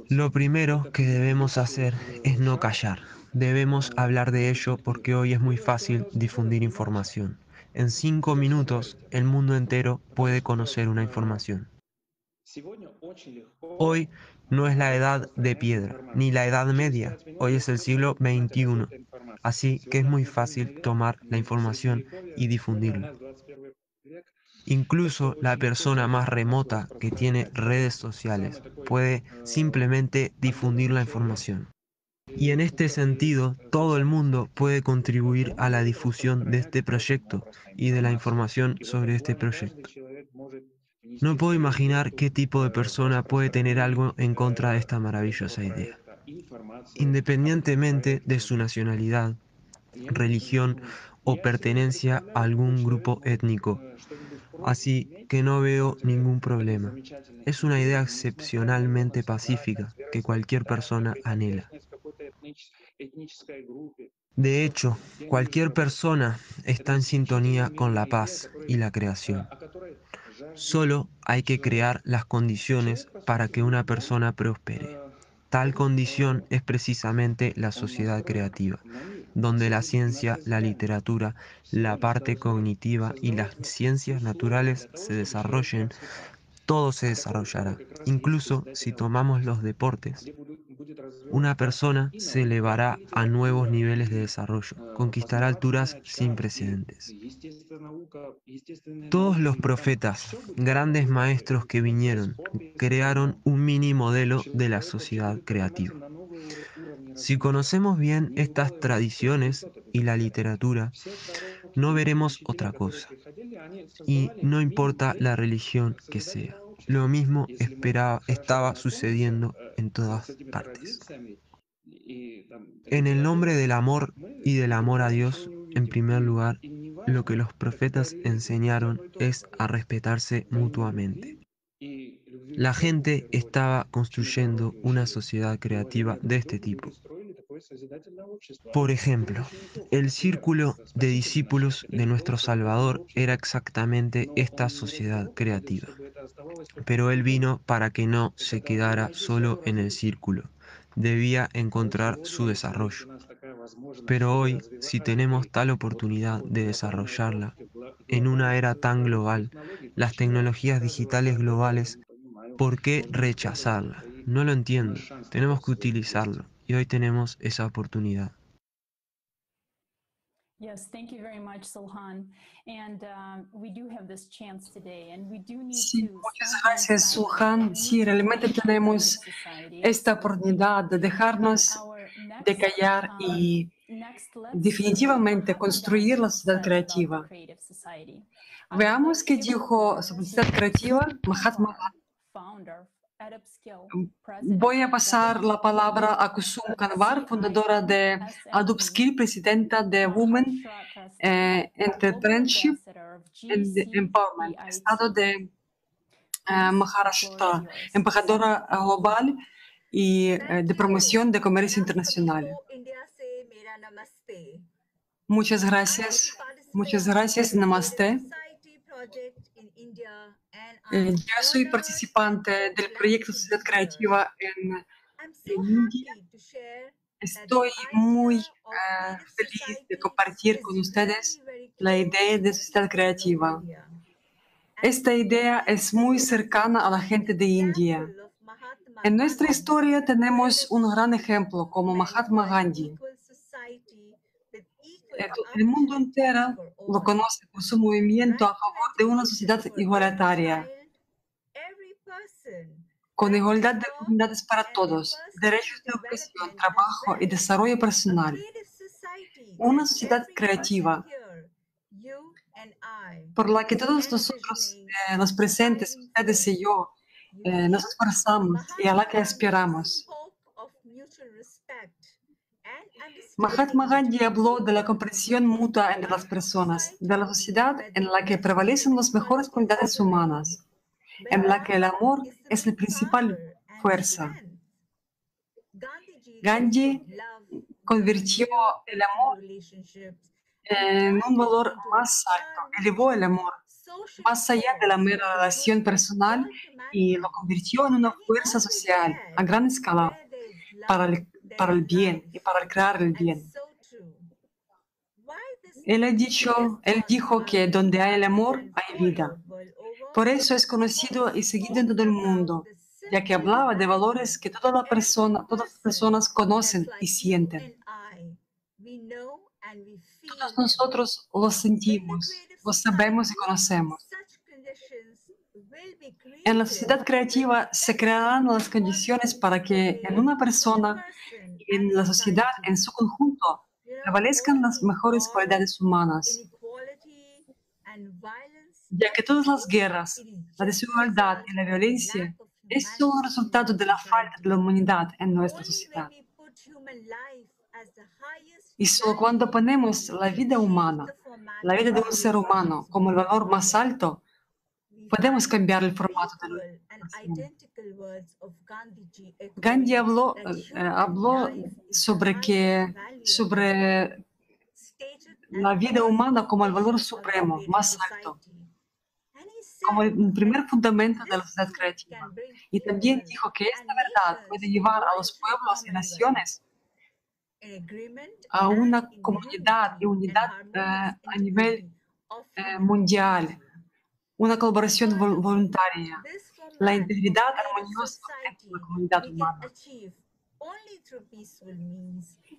Speaker 1: Lo primero que debemos hacer es no callar. Debemos hablar de ello porque hoy es muy fácil difundir información. En cinco minutos el mundo entero puede conocer una información. Hoy no es la edad de piedra, ni la edad media. Hoy es el siglo XXI. Así que es muy fácil tomar la información y difundirla. Incluso la persona más remota que tiene redes sociales puede simplemente difundir la información. Y en este sentido, todo el mundo puede contribuir a la difusión de este proyecto y de la información sobre este proyecto. No puedo imaginar qué tipo de persona puede tener algo en contra de esta maravillosa idea. Independientemente de su nacionalidad, religión o pertenencia a algún grupo étnico. Así que no veo ningún problema. Es una idea excepcionalmente pacífica que cualquier persona anhela. De hecho, cualquier persona está en sintonía con la paz y la creación. Solo hay que crear las condiciones para que una persona prospere. Tal condición es precisamente la sociedad creativa, donde la ciencia, la literatura, la parte cognitiva y las ciencias naturales se desarrollen, todo se desarrollará. Incluso si tomamos los deportes, una persona se elevará a nuevos niveles de desarrollo, conquistará alturas sin precedentes. Todos los profetas, grandes maestros que vinieron, crearon un mini modelo de la sociedad creativa. Si conocemos bien estas tradiciones y la literatura, no veremos otra cosa. Y no importa la religión que sea. Lo mismo esperaba, estaba sucediendo en todas partes. En el nombre del amor y del amor a Dios, en primer lugar, lo que los profetas enseñaron es a respetarse mutuamente. La gente estaba construyendo una sociedad creativa de este tipo. Por ejemplo, el círculo de discípulos de nuestro Salvador era exactamente esta sociedad creativa. Pero Él vino para que no se quedara solo en el círculo. Debía encontrar su desarrollo. Pero hoy, si tenemos tal oportunidad de desarrollarla, en una era tan global, las tecnologías digitales globales, ¿por qué rechazarla? No lo entiendo. Tenemos que utilizarlo. Y hoy tenemos esa oportunidad.
Speaker 5: Yes, thank you very much, Sulhan. And um, we do have this chance today, and we do need
Speaker 3: Sí,
Speaker 5: to
Speaker 3: muchas gracias, Suhan. Sí, realmente tenemos esta oportunidad de dejarnos de callar y definitivamente construir la sociedad creativa. Veamos qué dijo sobre la sociedad creativa Mahatma Voy a pasar la palabra a Kusum Kanwar, fundadora de Adobe Skill, presidenta de Women eh, Entrepreneurship and Empowerment, Estado de eh, Maharashtra, embajadora global y eh, de promoción de comercio internacional. Muchas gracias. Muchas gracias. Namaste. Eh, Yo soy participante del proyecto Sociedad Creativa en, India. Estoy muy eh, feliz de compartir con ustedes la idea de Sociedad Creativa. Esta idea es muy cercana a la gente de India. En nuestra historia tenemos un gran ejemplo como Mahatma Gandhi. El mundo entero lo conoce por su movimiento a favor de una sociedad igualitaria, con igualdad de oportunidades para todos, derechos de educación, trabajo y desarrollo personal. Una sociedad creativa por la que todos nosotros, eh, los presentes, ustedes y yo, eh, nos esforzamos y a la que aspiramos. Mahatma Gandhi habló de la comprensión mutua entre las personas, de la sociedad en la que prevalecen las mejores cualidades humanas, en la que el amor es la principal fuerza. Gandhi convirtió el amor en un valor más alto, elevó el amor más allá de la mera relación personal y lo convirtió en una fuerza social a gran escala para el, para el bien y para crear el bien. Él, ha dicho, él dijo que donde hay el amor hay vida. Por eso es conocido y seguido en todo el mundo, ya que hablaba de valores que toda la persona, todas las personas conocen y sienten. Todos nosotros los sentimos, los sabemos y conocemos. En la sociedad creativa se crearán las condiciones para que en una persona en la sociedad en su conjunto prevalezcan las mejores cualidades humanas, ya que todas las guerras, la desigualdad y la violencia es solo resultado de la falta de la humanidad en nuestra sociedad. Y solo cuando ponemos la vida humana, la vida de un ser humano como el valor más alto, podemos cambiar el formato de la Gandhi habló, eh, habló sobre, que, sobre la vida humana como el valor supremo, más alto, como el primer fundamento de la sociedad creativa. Y también dijo que esta verdad puede llevar a los pueblos y naciones a una comunidad y unidad eh, a nivel eh, mundial, una colaboración vol- voluntaria, la integridad armoniosa entre la comunidad humana.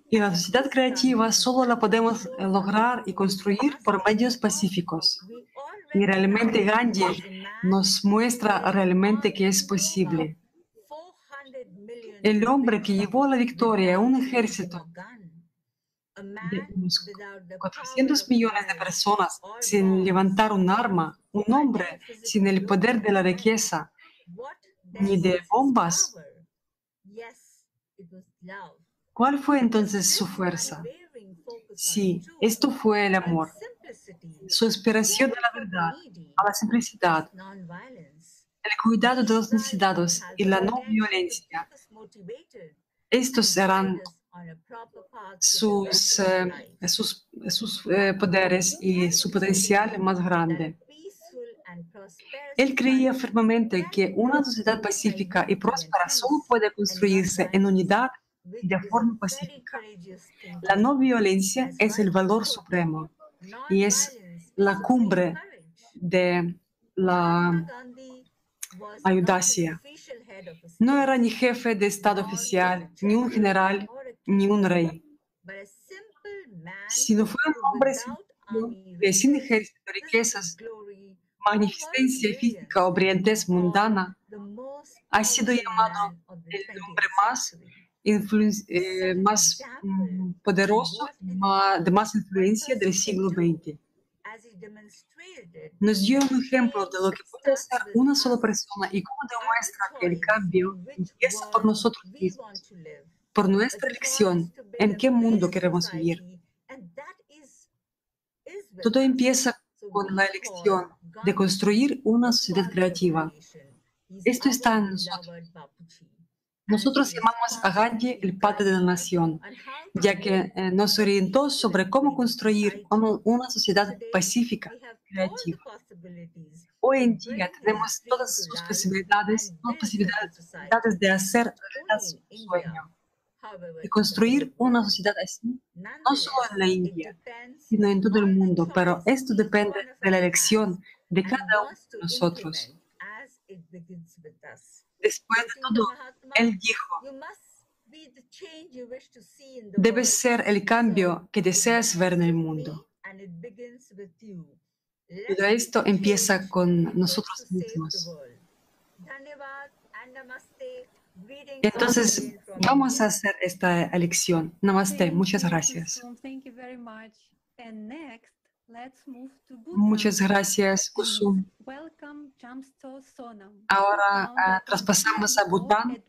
Speaker 3: Y la sociedad creativa solo la podemos lograr y construir por medios pacíficos. Y realmente Gandhi nos muestra realmente que es posible. El hombre que llevó la victoria a un ejército de unos 400 millones de personas sin levantar un arma, un hombre sin el poder de la riqueza ni de bombas. ¿Cuál fue entonces su fuerza? Sí, esto fue el amor, su aspiración a la verdad, a la simplicidad, el cuidado de los necesitados y la no violencia. Estos serán sus, eh, sus, sus eh, poderes y su potencial más grande. Él creía firmemente que una sociedad pacífica y próspera solo puede construirse en unidad y de forma pacífica. La no violencia es el valor supremo y es la cumbre de la audacia. No era ni jefe de Estado oficial, ni un general, ni un rey, sino fue un hombre que sin ejército, riquezas, magnificencia física o brillantez mundana, ha sido llamado el hombre más, eh, más mm, poderoso, de más influencia del siglo XX. nos dio un ejemplo de lo que puede hacer una sola persona y cómo demuestra que el cambio empieza por nosotros mismos, por nuestra elección, en qué mundo queremos vivir. Todo empieza con la elección de construir una sociedad creativa. Esto está en nosotros. Nosotros llamamos a Gandhi el padre de la nación, ya que eh, nos orientó sobre cómo construir una, sociedad pacífica, creativa. Hoy en día tenemos todas sus posibilidades, todas posibilidades de hacer su sueño, de construir una sociedad así, no solo en la India, sino en todo el mundo, pero esto depende de la elección de cada uno de nosotros. Después de todo, él dijo, debes ser el cambio que deseas ver en el mundo. Todo esto empieza con nosotros mismos. Entonces, vamos a hacer esta elección. Namaste, muchas gracias. Muchas gracias, Kusum.
Speaker 2: Welcome, Jamsto Sonam.
Speaker 3: Ahora ah, traspasamos a Bután.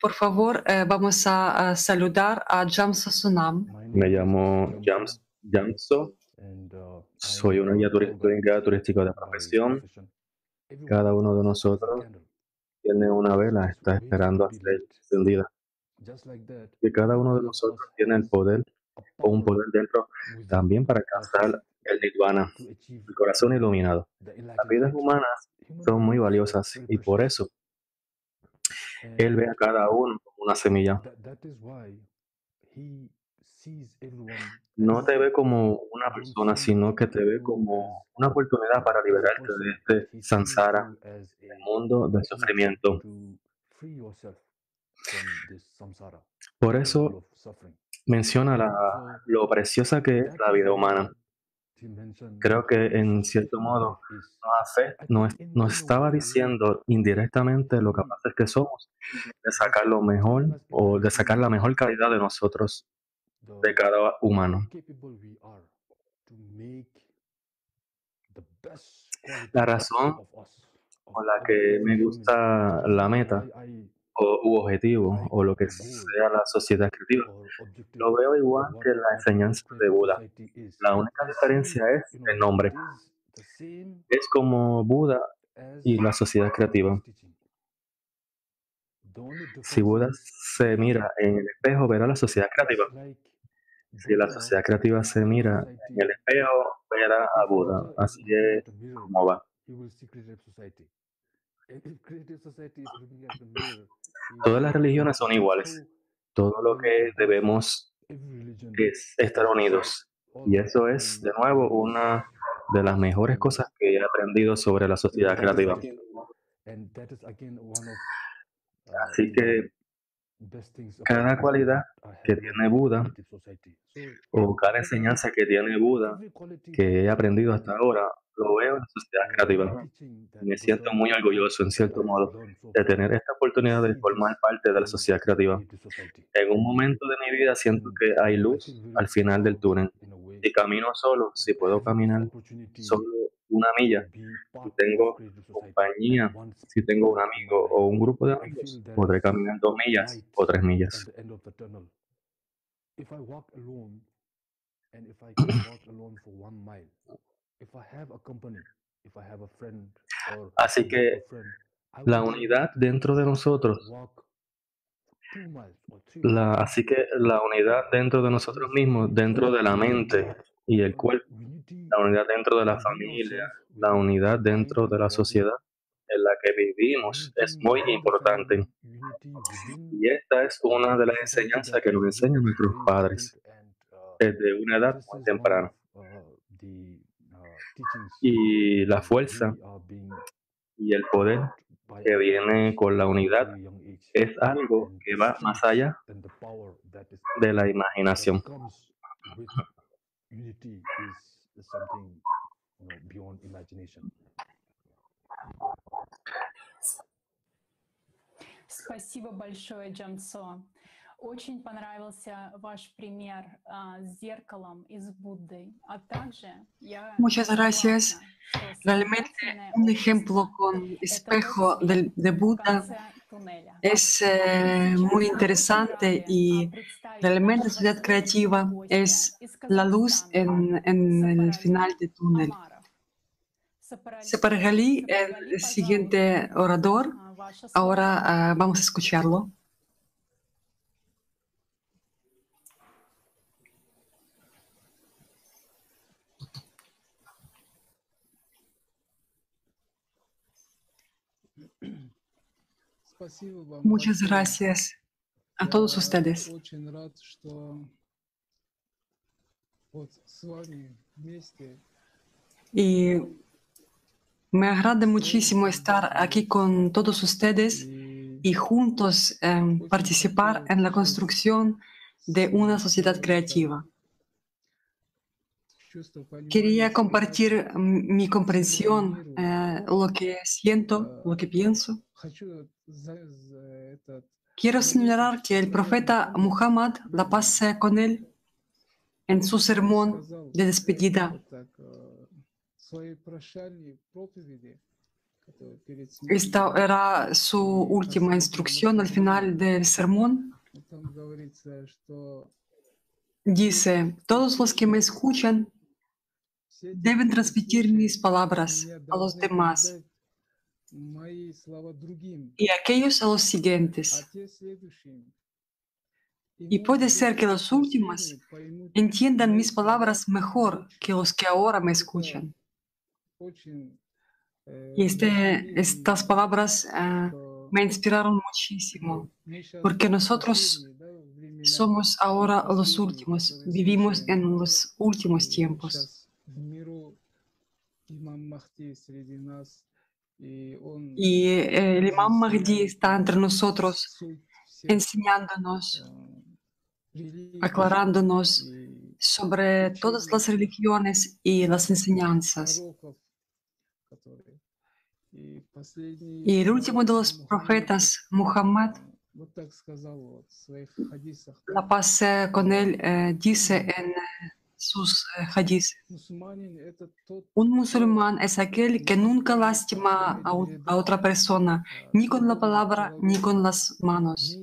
Speaker 3: Por favor, eh, vamos a, a saludar a Jamsa Sunam.
Speaker 11: Me llamo Jams, Jamso. Soy guía turística, un guía turístico de profesión. Cada uno de nosotros tiene una vela, está esperando a ser encendida. Y cada uno de nosotros tiene el poder o un poder dentro también para alcanzar el nirvana, el corazón iluminado. Las vidas humanas son muy valiosas y por eso Él ve a cada uno como una semilla. No te ve como una persona, sino que te ve como una oportunidad para liberarte de este samsara, el mundo del sufrimiento. Por eso menciona la- lo preciosa que es la vida humana. Creo que en cierto modo nos, nos estaba diciendo indirectamente lo capaces que somos de sacar lo mejor o de sacar la mejor calidad de nosotros, de cada humano. La razón por la que me gusta la meta o, u objetivo o lo que sea la sociedad creativa, lo veo igual que la enseñanza de Buda. La única diferencia es el nombre. Es como Buda y la sociedad creativa. Si Buda se mira en el espejo, verá la sociedad creativa. Si la sociedad creativa se mira en el espejo, verá a Buda. Así es como va. Todas las religiones son iguales. Todo lo que debemos es estar unidos. Y eso es, de nuevo, una de las mejores cosas que he aprendido sobre la sociedad creativa. Así que cada cualidad que tiene Buda. o cada enseñanza que tiene Buda que he aprendido hasta ahora, lo veo en la sociedad creativa. Me siento muy orgulloso, en cierto modo, de tener esta oportunidad de formar parte de la sociedad creativa. En un momento de mi vida siento que hay luz al final del túnel. Si camino solo, si puedo caminar solo una milla, si tengo compañía, si tengo un amigo o un grupo de amigos, podré caminar dos millas o tres millas.
Speaker 12: If I walk alone, and if I can walk alone for one mile, if I have a company, if I have a friend or
Speaker 11: Así que la unidad dentro de nosotros, la, así que la unidad dentro de nosotros mismos, dentro de la mente y el cuerpo, la unidad dentro de la familia, la unidad dentro de la sociedad en la que vivimos es muy importante. Y esta es una de las enseñanzas que nos enseñan nuestros padres desde una edad muy temprana. Y la fuerza y el poder que viene con la unidad es algo que va más allá de la imaginación.
Speaker 12: unity is, is something you know, beyond imagination.
Speaker 5: Спасибо большое, Джамсо. Очень понравился ваш пример а, зеркалом и с Буддой. А также я
Speaker 3: Muchas gracias.
Speaker 5: согласна, что
Speaker 3: Realmente
Speaker 5: сознательное
Speaker 3: un
Speaker 5: общество
Speaker 3: ejemplo con —
Speaker 5: это
Speaker 3: espejo
Speaker 5: тот
Speaker 3: del-
Speaker 5: свет
Speaker 3: de
Speaker 5: в
Speaker 3: Buda
Speaker 5: конце туннеля.
Speaker 3: es eh, muy interesante y realmente la sociedad creativa es la luz en, en el final del túnel. Separ Gali, el siguiente orador, ahora ah, vamos a escucharlo. Muchas gracias a todos ustedes. Y me agrada muchísimo estar aquí con todos ustedes y juntos em, participar en la construcción de una sociedad creativa. Quería compartir mi comprensión, eh, lo que siento, lo que pienso. Quiero señalar que el profeta Muhammad, la paz con él, en su sermón de despedida, esta era su última instrucción al final del sermón. Dice, todos los que me escuchan deben transmitir mis palabras a los demás y aquellos a los siguientes. Y puede ser que los últimos entiendan mis palabras mejor que los que ahora me escuchan. Y estas palabras me inspiraron muchísimo, porque nosotros somos ahora los últimos, vivimos en los últimos tiempos. Y eh, el imam Mahdi está entre nosotros enseñándonos, aclarándonos sobre todas las religiones y las enseñanzas. Y el último de los profetas, Muhammad, la paz con él, eh, dice en eh, sus
Speaker 13: hadices.
Speaker 3: Un musulmán es aquel que nunca lastima a, a otra persona, ni con la palabra, ni con las manos.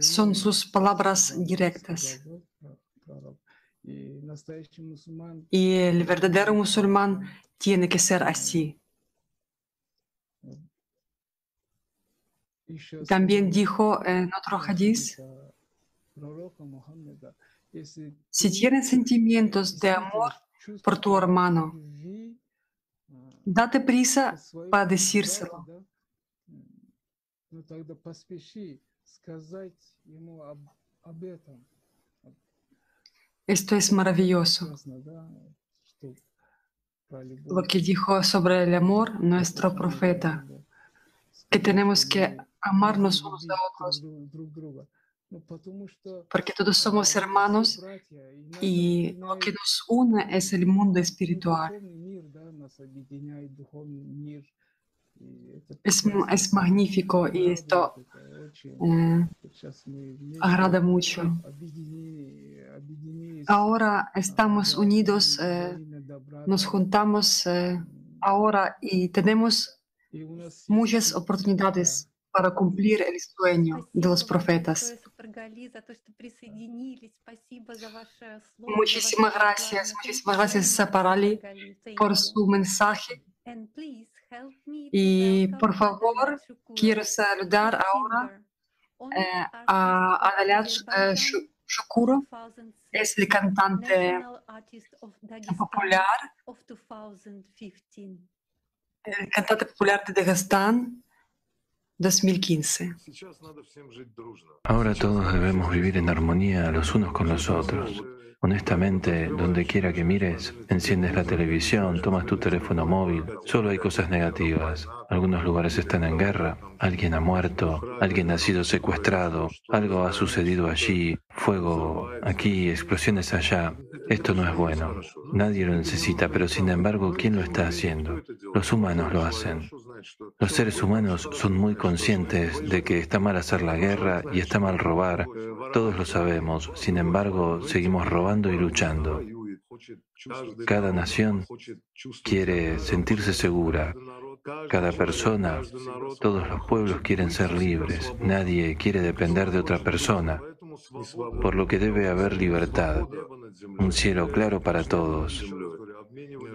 Speaker 3: Son sus palabras directas. Y el verdadero musulmán tiene que ser así. También dijo eh, en otro
Speaker 13: hadiz,
Speaker 3: si tienes sentimientos de amor por tu hermano, date prisa para decírselo. Esto es maravilloso. Lo que dijo sobre el amor nuestro profeta que tenemos que amarnos unos a otros, porque todos somos hermanos y lo que nos une es el mundo espiritual. Es, es magnífico y esto eh, agrada mucho. Ahora estamos unidos, eh, nos juntamos eh, ahora y tenemos muchas oportunidades para cumplir el sueño de los profetas. Muchísimas gracias, muchísimas gracias
Speaker 2: a Parali
Speaker 3: por su mensaje. Y por favor, quiero saludar ahora eh, a Adalat eh, Shukuro, es el cantante popular. Cantata popular de Dagestán 2015.
Speaker 4: Ahora todos debemos vivir en armonía los unos con los otros. Honestamente, donde quiera que mires, enciendes la televisión, tomas tu teléfono móvil, solo hay cosas negativas. Algunos lugares están en guerra, alguien ha muerto, alguien ha sido secuestrado, algo ha sucedido allí, fuego aquí, explosiones allá. Esto no es bueno. Nadie lo necesita, pero sin embargo, ¿quién lo está haciendo? Los humanos lo hacen. Los seres humanos son muy conscientes de que está mal hacer la guerra y está mal robar. Todos lo sabemos. Sin embargo, seguimos robando y luchando. Cada nación quiere sentirse segura. Cada persona, todos los pueblos quieren ser libres. Nadie quiere depender de otra persona. Por lo que debe haber libertad. Un cielo claro para todos.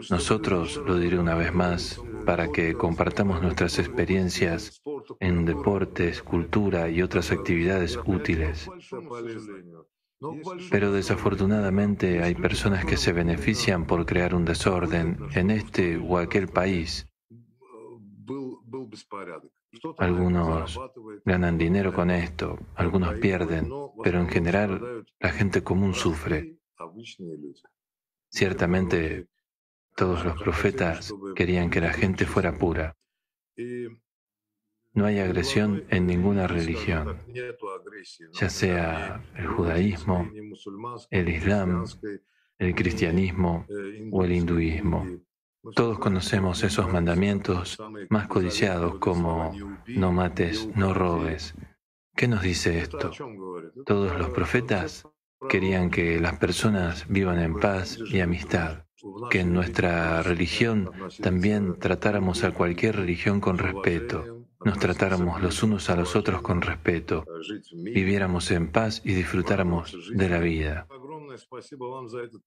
Speaker 4: Nosotros, lo diré una vez más, para que compartamos nuestras experiencias en deportes, cultura y otras actividades útiles. Pero desafortunadamente hay personas que se benefician por crear un desorden en este o aquel país. Algunos ganan dinero con esto, algunos pierden, pero en general la gente común sufre. Ciertamente todos los profetas querían que la gente fuera pura. No hay agresión en ninguna religión, ya sea el judaísmo, el islam, el cristianismo o el hinduismo. Todos conocemos esos mandamientos más codiciados como no mates, no robes. ¿Qué nos dice esto? Todos los profetas querían que las personas vivan en paz y amistad, que en nuestra religión también tratáramos a cualquier religión con respeto, nos tratáramos los unos a los otros con respeto, viviéramos en paz y disfrutáramos de la vida.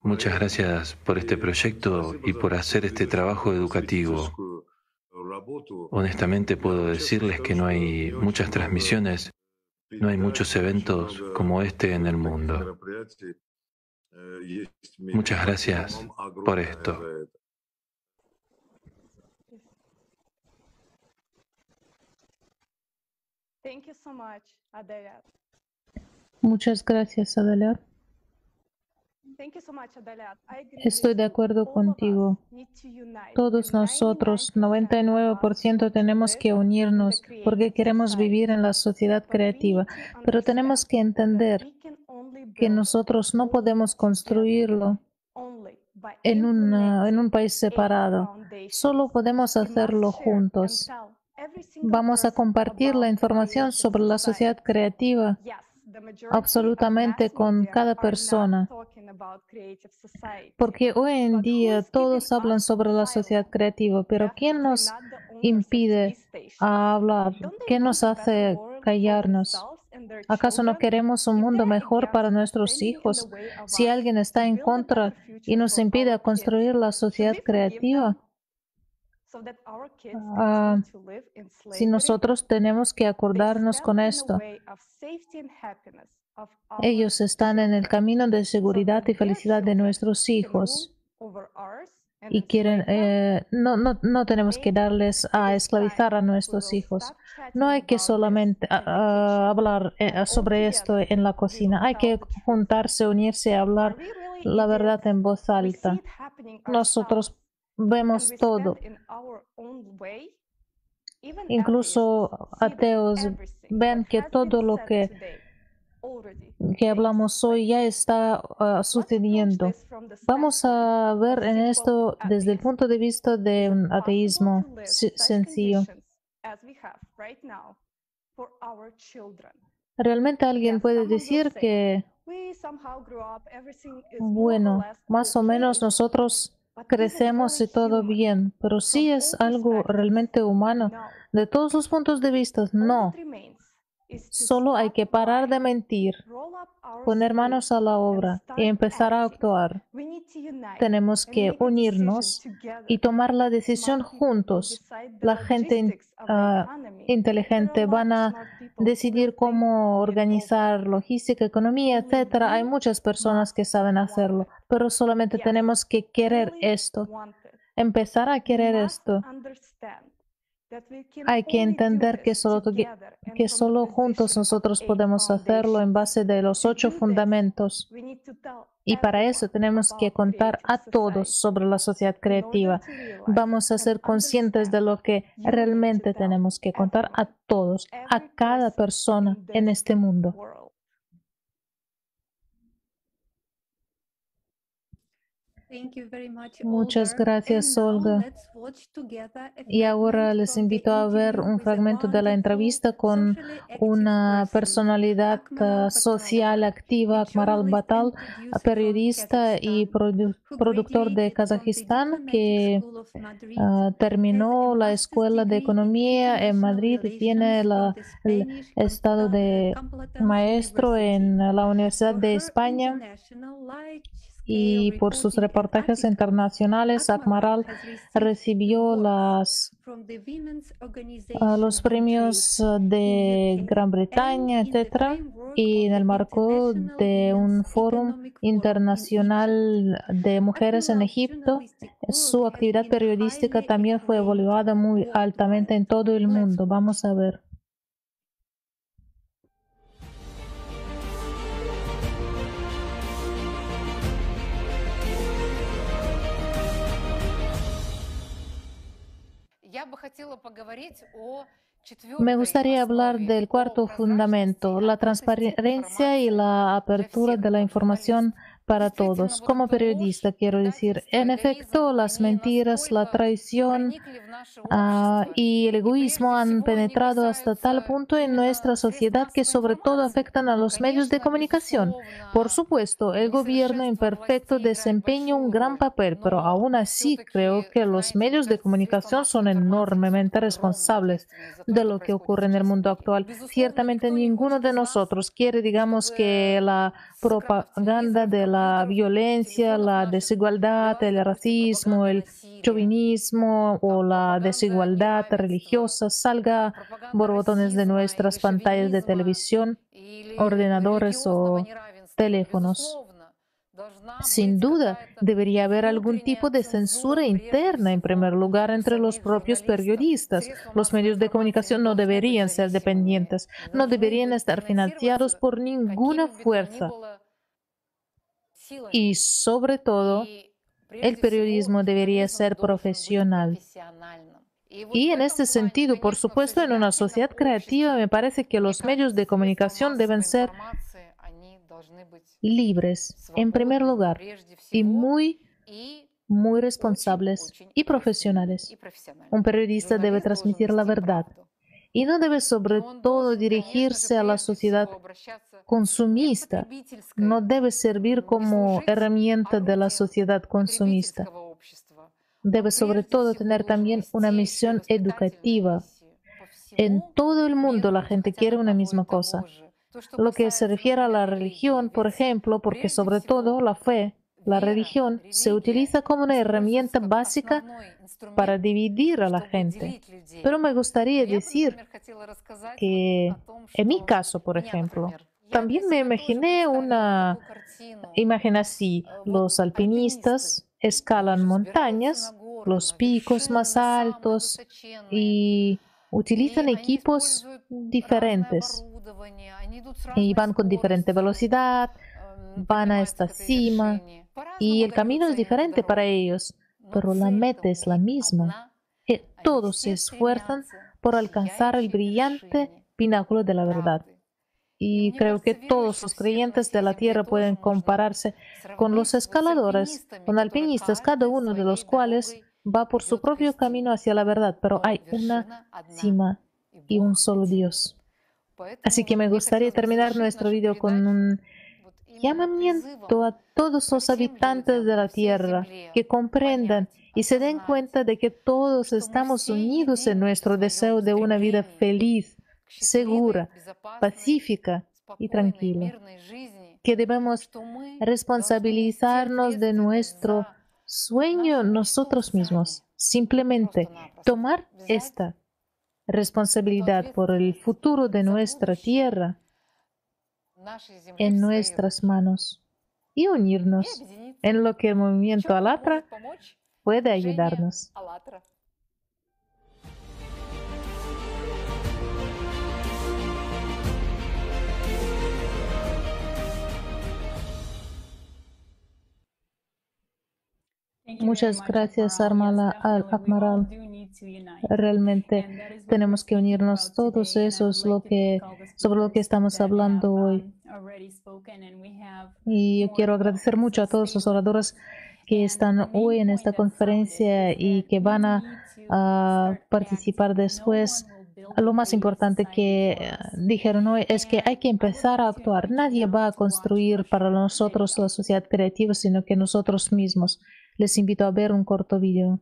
Speaker 4: Muchas gracias por este proyecto y por hacer este trabajo educativo. Honestamente puedo decirles que no hay muchas transmisiones, no hay muchos eventos como este en el mundo. Muchas gracias por esto.
Speaker 10: Muchas gracias, Adalia. Estoy de acuerdo contigo. Todos nosotros, 99%, tenemos que unirnos porque queremos vivir en la sociedad creativa, pero tenemos que entender que nosotros no podemos construirlo en, una- en un país separado. Solo podemos hacerlo juntos. Vamos a compartir la información sobre la sociedad creativa absolutamente con cada persona. Porque hoy en día todos hablan sobre la sociedad creativa, pero ¿quién nos impide hablar? ¿Qué nos hace callarnos? ¿Acaso no queremos un mundo mejor para nuestros hijos? Si alguien está en contra y nos impide construir la sociedad creativa, ah, si nosotros tenemos que acordarnos con esto, ellos están en el camino de seguridad y felicidad de nuestros hijos y quieren, eh, no, no, no tenemos que darles a esclavizar a nuestros hijos. No hay que solamente hablar eh, sobre esto en la cocina, hay que juntarse, unirse a hablar la verdad en voz alta. Nosotros vemos todo. Incluso ateos ven que todo lo que, que hablamos hoy ya está ah, sucediendo. Vamos a ver en esto desde el punto de vista de un ateísmo se- sencillo. Realmente alguien puede decir que, bueno, más o menos nosotros crecemos y todo bien, pero si es algo realmente humano, de todos los puntos de vista, no. Solo hay que parar de mentir, poner manos a la obra y empezar a actuar. Tenemos que unirnos y tomar la decisión juntos. La gente ah, inteligente van a decidir cómo organizar logística, economía, etcétera. Hay muchas personas que saben hacerlo, pero solamente tenemos que querer esto, empezar a querer esto. Hay que entender que solo, que solo juntos nosotros podemos hacerlo en base de los ocho fundamentos. Y para eso tenemos que contar a todos sobre la sociedad creativa. Vamos a ser conscientes de lo que realmente tenemos que contar a todos, a cada persona en este mundo.
Speaker 2: Thank you very much,
Speaker 10: Muchas gracias, Olga. Y ahora les invito a ver un fragmento de la entrevista con una
Speaker 2: person,
Speaker 10: personalidad eh, social activa, Akmaral Batal, periodista y produ- productor de Kazajistán que ah, terminó la Escuela de Economía en Madrid y tiene la- el estado de maestro en la Universidad de España. Y por sus reportajes internacionales, Akmaral recibió las, los premios ah, de Gran Bretaña, etcétera, y en el marco de un foro internacional de mujeres en Egipto, su actividad periodística también fue evaluada muy altamente en todo el mundo. Vamos a ver. Me gustaría hablar del cuarto fundamento, la transparencia y la apertura de la información para todos. Como periodista, quiero decir, en efecto, las mentiras, la traición ah, y el egoísmo han penetrado hasta tal punto en nuestra sociedad que sobre todo afectan a los medios de comunicación. Por supuesto, el gobierno imperfecto desempeña un gran papel, pero aún así creo que los medios de comunicación son enormemente responsables de lo que ocurre en el mundo actual. Ciertamente ninguno de nosotros quiere, digamos, que la propaganda de la violencia, la desigualdad, el racismo, el chauvinismo o la desigualdad religiosa salga borbotones de nuestras pantallas de televisión, ordenadores o teléfonos. Sin duda, debería haber algún tipo de censura interna, en primer lugar, entre los propios periodistas. Los medios de comunicación no deberían ser dependientes, no deberían estar financiados por ninguna fuerza. Y sobre todo, el periodismo debería ser profesional. Y en este sentido, por supuesto, en una sociedad creativa me parece que los medios de comunicación deben ser libres, en primer lugar, y muy, muy responsables y profesionales. Un periodista debe transmitir la verdad y no debe sobre todo dirigirse a la sociedad consumista, no debe servir como herramienta de la sociedad consumista. Debe sobre todo tener también una misión educativa. En todo el mundo la gente quiere una misma cosa. Lo que se refiere a la religión, por ejemplo, porque sobre todo la fe, la religión, se utiliza como una herramienta básica para dividir a la gente. Pero me gustaría decir que en mi caso, por ejemplo, también me imaginé una imagen así. Los alpinistas escalan montañas, los picos más altos y utilizan equipos diferentes. y van con diferente velocidad, van a esta cima y el camino es diferente para ellos, pero la meta es la misma. Y todos se esfuerzan por alcanzar el brillante pináculo de la verdad. Y creo que todos los creyentes de la tierra pueden compararse con los escaladores, con alpinistas, cada uno de los cuales va por su propio camino hacia la verdad, pero hay una cima y un solo Dios. Así que me gustaría terminar nuestro video con un llamamiento a todos los habitantes de la tierra que comprendan y se den cuenta de que todos estamos unidos en nuestro deseo de una vida feliz, segura, pacífica y tranquila. Que debemos responsabilizarnos de nuestro sueño nosotros mismos. Simplemente tomar esta responsabilidad por el futuro de nuestra tierra en nuestras manos y unirnos en lo que el movimiento Alatra puede ayudarnos. Muchas gracias, Armala, Al. Realmente tenemos que unirnos todos esos lo que, sobre lo que estamos hablando hoy. Y yo quiero agradecer mucho a todos los oradores que están hoy en esta conferencia y que van a, a participar después, lo más importante que eh, dijeron hoy es que hay que empezar a actuar. Nadie va a construir para nosotros la sociedad creativa, sino que nosotros mismos. Les invito a ver un corto video.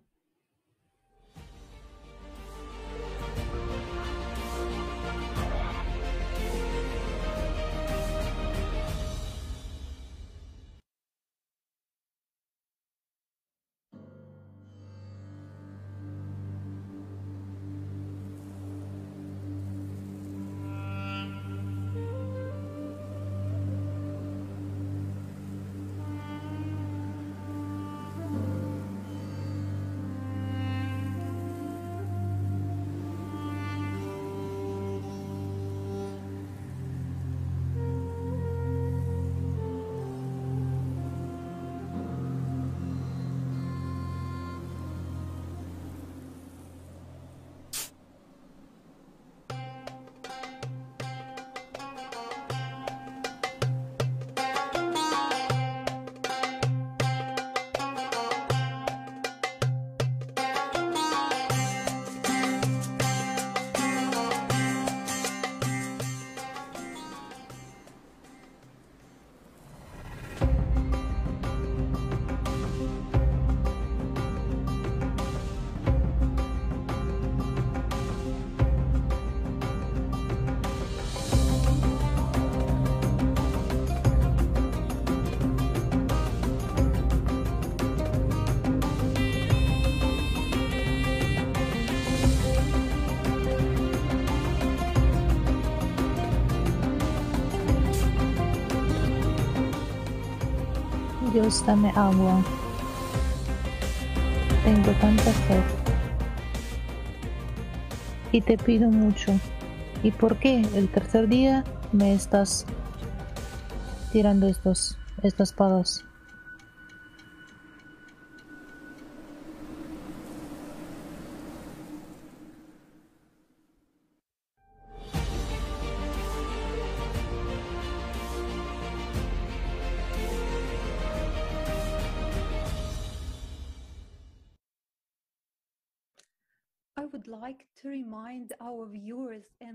Speaker 10: Dame agua. Tengo tanta sed. Y te pido mucho. ¿Y por qué el tercer día me estás tirando estas espadas?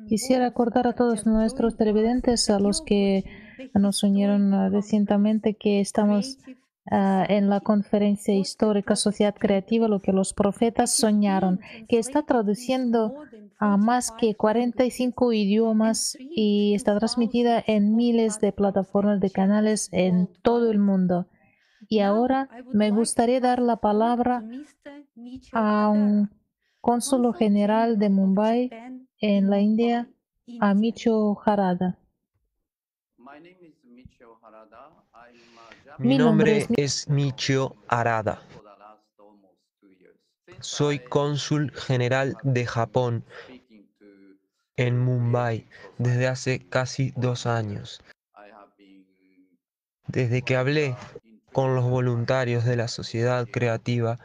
Speaker 10: Quisiera acordar a todos nuestros televidentes, a los que nos unieron ah, recientemente, que estamos ah, en la conferencia histórica Sociedad Creativa, lo que los profetas soñaron, que está traduciendo a más que 45 idiomas y está transmitida en miles de plataformas de canales en todo el mundo. Y ahora me gustaría dar la palabra a un cónsulo general de Mumbai en la India, a Micho Harada.
Speaker 1: Mi nombre es Michio Arada. Soy cónsul general de Japón en Mumbai desde hace casi dos años. Desde que hablé con los voluntarios de la sociedad creativa,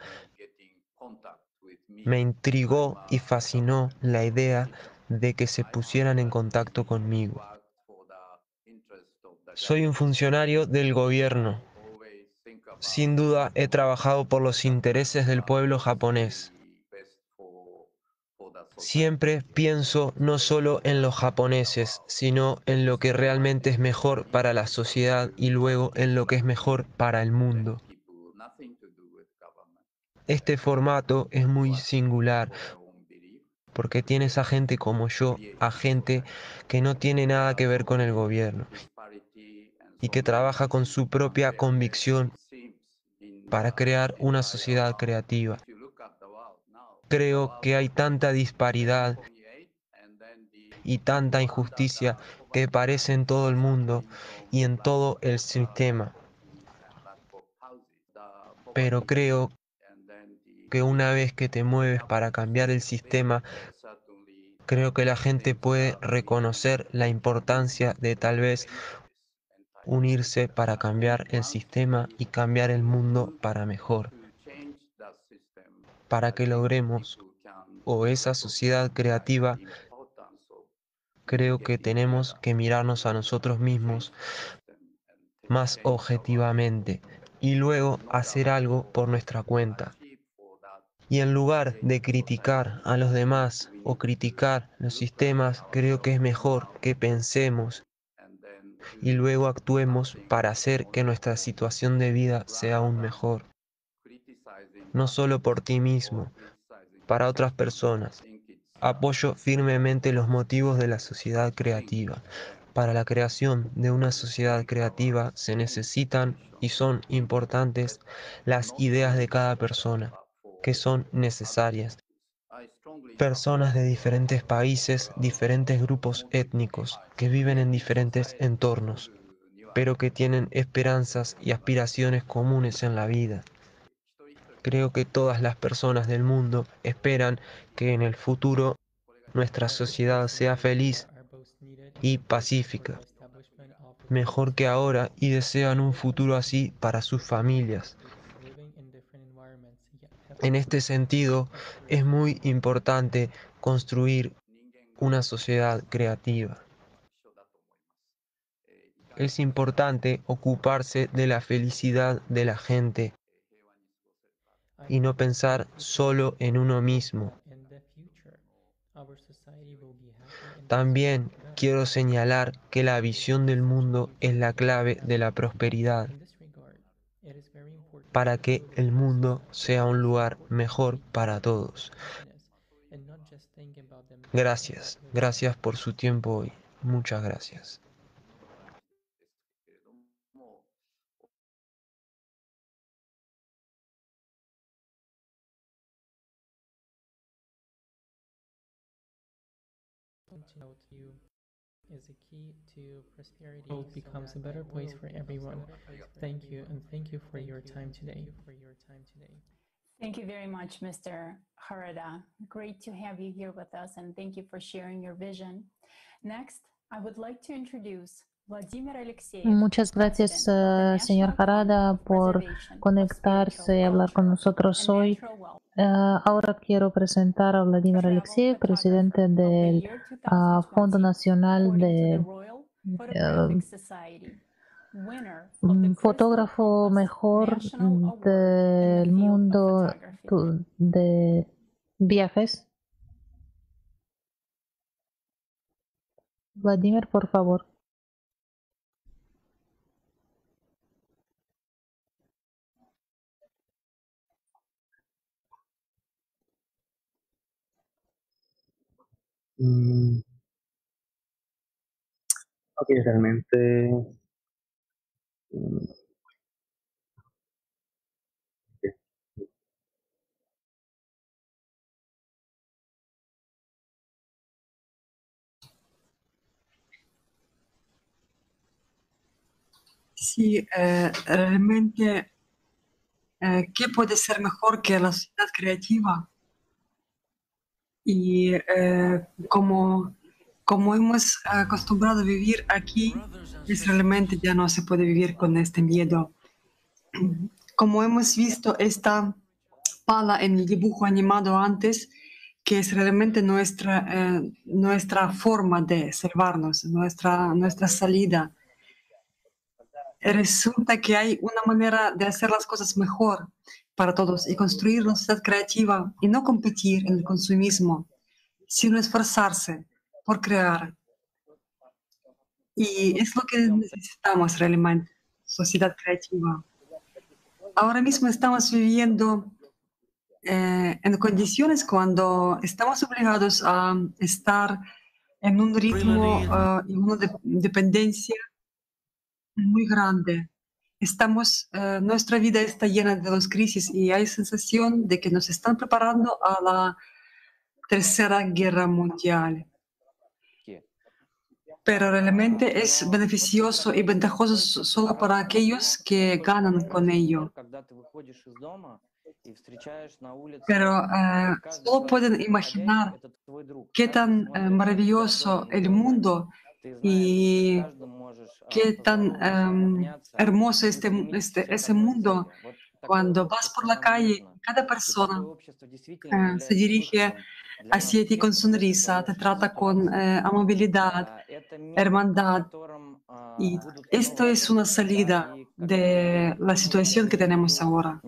Speaker 1: me intrigó y fascinó la idea de que se pusieran en contacto conmigo. Soy un funcionario del gobierno. Sin duda he trabajado por los intereses del pueblo japonés. Siempre pienso no solo en los japoneses, sino en lo que realmente es mejor para la sociedad y luego en lo que es mejor para el mundo. Este formato es muy singular porque tienes a gente como yo, a gente que no tiene nada que ver con el gobierno y que trabaja con su propia convicción para crear una sociedad creativa. Creo que hay tanta disparidad y tanta injusticia que parece en todo el mundo y en todo el sistema. Pero creo que una vez que te mueves para cambiar el sistema, creo que la gente puede reconocer la importancia de tal vez unirse para cambiar el sistema y cambiar el mundo para mejor. Para que logremos o esa sociedad creativa, creo que tenemos que mirarnos a nosotros mismos más objetivamente, y luego hacer algo por nuestra cuenta. Y en lugar de criticar a los demás o criticar los sistemas, creo que es mejor que pensemos y luego actuemos para hacer que nuestra situación de vida sea aún mejor. No solo por ti mismo, para otras personas. Apoyo firmemente los motivos de la sociedad creativa. Para la creación de una sociedad creativa se necesitan y son importantes las ideas de cada persona, que son necesarias. Personas de diferentes países, diferentes grupos étnicos, que viven en diferentes entornos, pero que tienen esperanzas y aspiraciones comunes en la vida. Creo que todas las personas del mundo esperan que en el futuro nuestra sociedad sea feliz y pacífica, mejor que ahora, y desean un futuro así para sus familias. En este sentido, es muy importante construir una sociedad creativa. Es importante ocuparse de la felicidad de la gente y no pensar solo en uno mismo. También quiero señalar que la visión del mundo es la clave de la prosperidad para que el mundo sea un lugar mejor para todos. Gracias, gracias por su tiempo hoy. Muchas gracias.
Speaker 14: World becomes a better place for everyone. Thank you, and thank you for your time today.
Speaker 5: Thank you very much, Mr. Harada. Great to have you here with us, and thank you for sharing your vision. Next, I would like to introduce.
Speaker 10: Muchas gracias, eh, señor Harada, por conectarse y hablar con nosotros hoy. Eh, ahora quiero presentar a Vladimir Alexeyev, presidente del ah, Fondo Nacional de mm, fotógrafo mejor del mundo de viajes. Vladimir, por favor.
Speaker 11: Mm. Ok, realmente mm,
Speaker 3: Sí, eh, realmente, eh, ¿qué puede ser mejor que la sociedad creativa? Y eh, como, como hemos acostumbrado a vivir aquí, es realmente ya no se puede vivir con este miedo. Como hemos visto esta pala en el dibujo animado antes, que es realmente nuestra, eh, nuestra forma de salvarnos, nuestra, nuestra salida. Resulta que hay una manera de hacer las cosas mejor para todos y construir una sociedad creativa y no competir en el consumismo, sino esforzarse por crear. Y es lo que necesitamos realmente, sociedad creativa. Ahora mismo estamos viviendo eh, en condiciones cuando estamos obligados a estar en un ritmo eh, y una de- dependencia muy grande. Estamos, eh, nuestra vida está llena de las crisis y hay sensación de que nos están preparando a la tercera guerra mundial. Pero realmente es beneficioso y ventajoso so- solo para aquellos que ganan con ello. Pero eh, solo pueden imaginar qué tan eh, maravilloso el mundo y qué tan em, hermoso este, este, ese mundo cuando vas por la calle, cada persona eh, se dirige hacia ti con sonrisa, te trata con eh, amabilidad, hermandad. Y esto es una salida de la situación que tenemos ahora.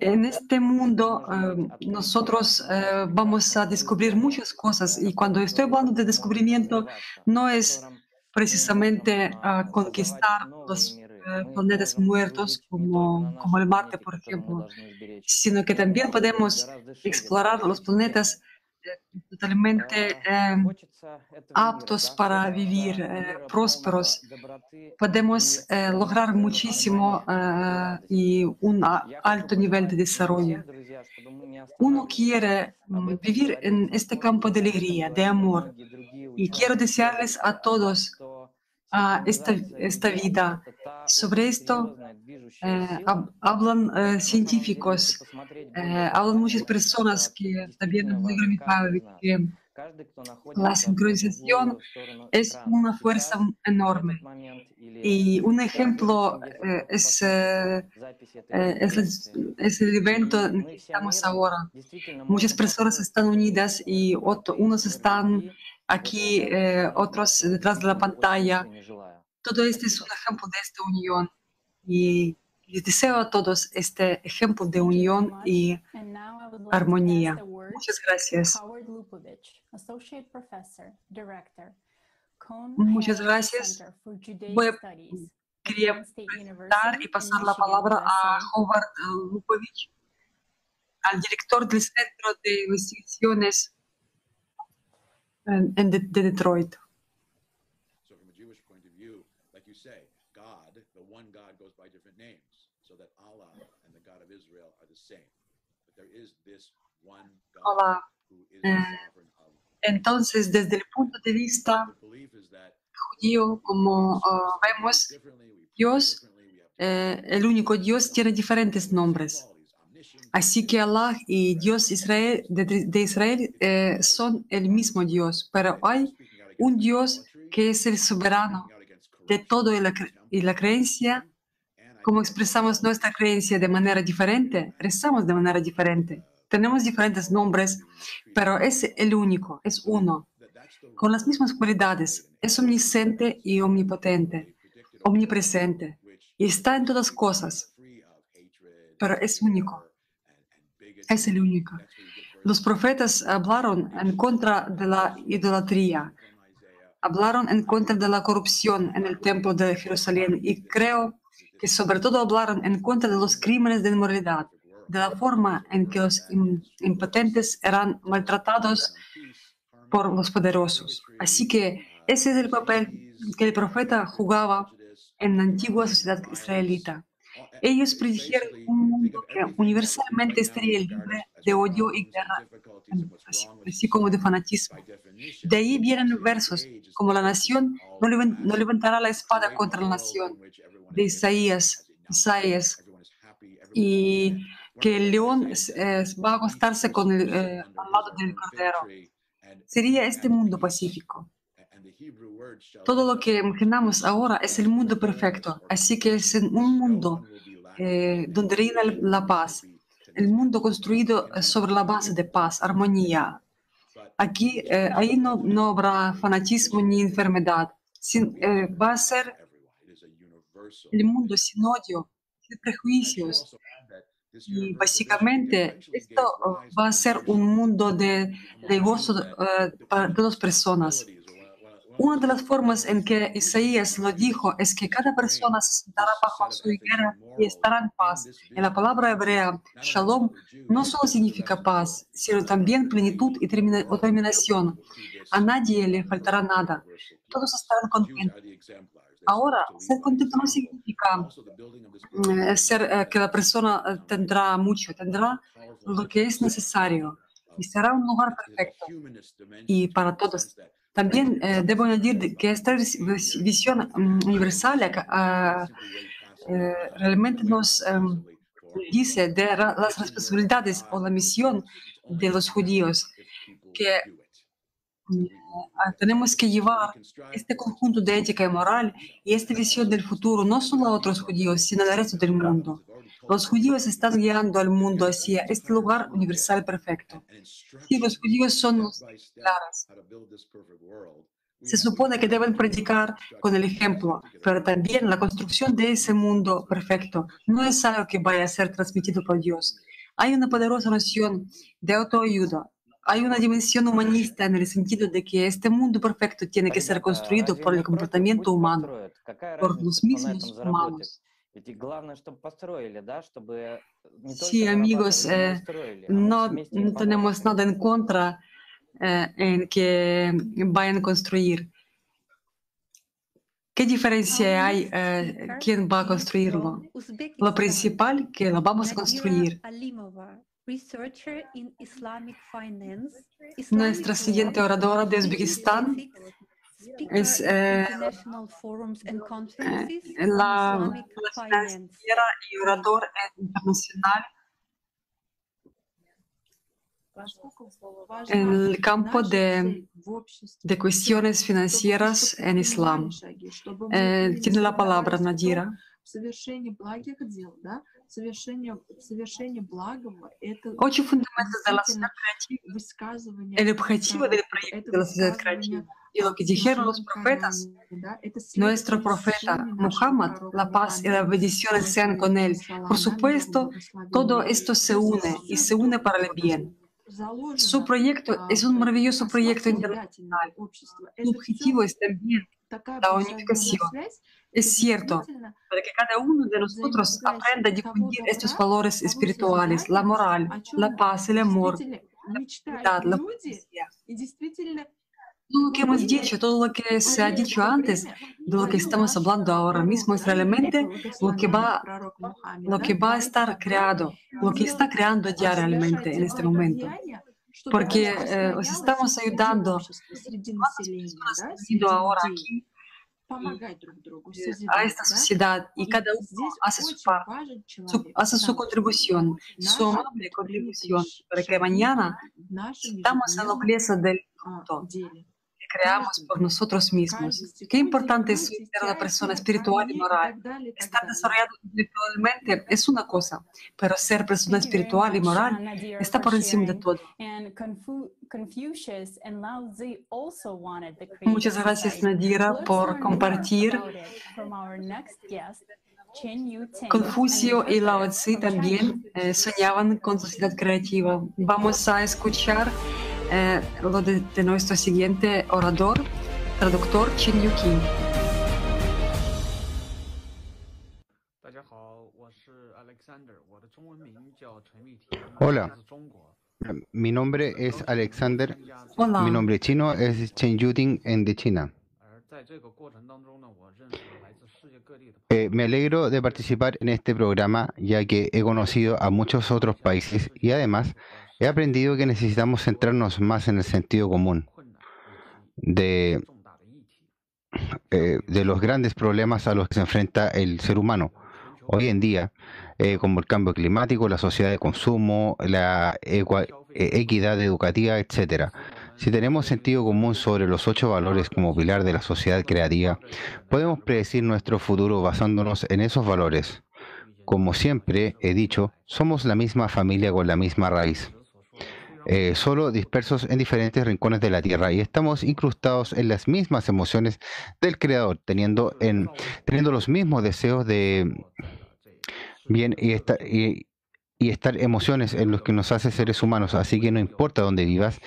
Speaker 3: En este mundo eh, nosotros eh, vamos a descubrir muchas cosas. y cuando estoy hablando de descubrimiento no es precisamente conquistar los planetas muertos como, como el Marte, por ejemplo, sino que también podemos explorar los planetas eh, totalmente eh, aptos para vivir, eh, prósperos. Podemos eh, lograr muchísimo y un alto nivel de desarrollo. Uno quiere mm, vivir en este campo de alegría, de amor. Y quiero desearles a todos ah, esta, esta vida. Sobre esto eh, hab- hablan eh, científicos, eh, hablan muchas personas que también que la sincronización es una fuerza enorme. Y un ejemplo es, es, el- evento que estamos ahora. Muchas personas están unidas y unos están aquí, eh, otros detrás de la pantalla. Todo esto es un ejemplo de esta unión. Y les deseo a todos este ejemplo de unión y armonía. Muchas gracias. Muchas gracias. Voy a- Quería presentar y pasar la palabra a. Howard Lupovich, al director del Centro de Investigaciones en, en de, de Detroit.
Speaker 15: So from a Jewish point of view, like you say, God, the one God goes by different names, so that Allah and the God of Israel are the same. But there is this one God
Speaker 3: Hola.
Speaker 15: who is the sovereign of
Speaker 3: Entonces, desde el punto de vista judío, como ah, vemos, Dios, eh, el único Dios, tiene diferentes nombres. Así que Allah y Dios de, Israel eh, son el mismo Dios, pero hay un Dios que es el soberano de todo y la, cre- y la creencia, como expresamos nuestra creencia de manera diferente, rezamos de manera diferente. Tenemos diferentes nombres, pero es el único, es uno, con las mismas cualidades, es omnisciente y omnipotente, omnipresente, y está en todas cosas, pero es único, es el único. Los profetas hablaron en contra de la idolatría, hablaron en contra de la corrupción en el templo de Jerusalén y creo que sobre todo hablaron en contra de los crímenes de inmoralidad, de la forma en que los im- impotentes eran maltratados por los poderosos. Así que ese es el papel que el profeta jugaba en la antigua sociedad israelita. Ellos predijeron un mundo que universalmente estaría libre de odio y guerra, así, así como de fanatismo. De ahí vienen versos como la nación no, levan- no levantará la espada contra la nación, de Isaías, Isaías, y que el león va a acostarse con el, eh, al lado del cordero. Sería este mundo pacífico. Todo lo que imaginamos ahora es el mundo perfecto, así que es un mundo eh, donde reina la paz, el mundo construido eh, sobre la base de paz, armonía. Aquí, eh, ahí no, no habrá fanatismo ni enfermedad, sin- eh, va a ser el mundo sin odio, sin prejuicios. Y básicamente esto eh, va a ser un mundo de, de gozo para todas las personas. Una de las formas en que Isaías lo dijo es que cada persona se sentará bajo su higuera y estará en paz. En la palabra hebrea, shalom no solo significa paz, sino también plenitud y terminación. A nadie le faltará nada. Todos estarán contentos. Ahora, ser contento no significa eh, ser, eh, que la persona eh, tendrá mucho, tendrá lo que es necesario y será un lugar perfecto y para todos. También eh, debo añadir que esta vis- vis- visión mm, universal ah, eh, realmente nos em, dice de las responsabilidades o la misión de los judíos que mm, ah, tenemos que llevar este conjunto de ética y moral y esta visión del futuro no solo a otros judíos, sino al resto del mundo. Los judíos están guiando al mundo hacia este lugar universal perfecto. Sí, los judíos son los claros. Se supone que deben predicar con el ejemplo, pero también la construcción de ese mundo perfecto no es algo que vaya a ser transmitido por Dios. Hay una poderosa noción de autoayuda. Hay una dimensión humanista en el sentido de que este mundo perfecto tiene que ser construido por el comportamiento humano, por los mismos humanos. Sí, amigos, eh, no, no tenemos nada en contra eh, en que vayan a construir. ¿Qué diferencia hay? eh, ¿Quién va a construirlo? Lo principal que lo vamos a construir. Nuestra siguiente oradora de Uzbekistán es eh, la, la y orador internacional. en el campo de, de cuestiones financieras en Islam. Eh, tiene la palabra Nadira. Очень фундаментально для
Speaker 16: нас высказывание.
Speaker 3: Необходимо для проекта
Speaker 16: для
Speaker 3: нас y lo que dijeron los profetas. Nuestro profeta Muhammad, la paz y las bendiciones sean con él. Por supuesto, todo esto se une y se une para el bien. Su proyecto es un maravilloso proyecto internacional. El objetivo es también la unificación. Es cierto, para que cada uno de nosotros aprenda a difundir estos valores espirituales, la moral, la paz, el amor, la, la,
Speaker 16: la
Speaker 3: todo lo que hemos dicho, todo lo que se ha dicho antes, de lo que estamos hablando ahora mismo, es realmente lo que va, lo que va a estar creado, lo que está creando ya realmente en este momento. Porque eh, os estamos ayudando. ahora aquí? a esta sociedad y cada uno hace su parte, hace su contribución, su amable contribución, para que mañana estamos en la nobleza del fruto, creamos por nosotros mismos. Qué importante es ser una persona espiritual y moral. Estar desarrollado intelectualmente es una cosa, pero ser persona espiritual y moral está por encima de todo. Muchas gracias. Nadira, por compartir. Confucio y Lao
Speaker 5: from
Speaker 3: también eh, soñaban con sociedad creativa. Vamos a escuchar eh, lo de, de, nuestro siguiente orador, traductor
Speaker 17: Chin Yuki.
Speaker 8: Hola,
Speaker 17: eh,
Speaker 8: mi nombre es Alexander.
Speaker 3: Hola.
Speaker 8: Mi nombre chino es Chen Yuting en de China. Eh, me alegro de participar en este programa ya que he conocido a muchos otros países y además he aprendido que necesitamos centrarnos más en el sentido común de, eh, de los grandes problemas a los que se enfrenta el ser humano. Hoy en día, eh, como el cambio climático, la sociedad de consumo, la eh, equidad educativa, etcétera. Si tenemos sentido común sobre los ocho valores como pilar de la sociedad creativa, podemos predecir nuestro futuro basándonos en esos valores. Como siempre he dicho, somos la misma familia con la misma raíz, eh, solo dispersos en diferentes rincones de la Tierra y estamos incrustados en las mismas emociones del Creador, teniendo, en, teniendo los mismos deseos de bien y, esta- y, y estar emociones en los que nos hace seres humanos. Así que no importa dónde vivas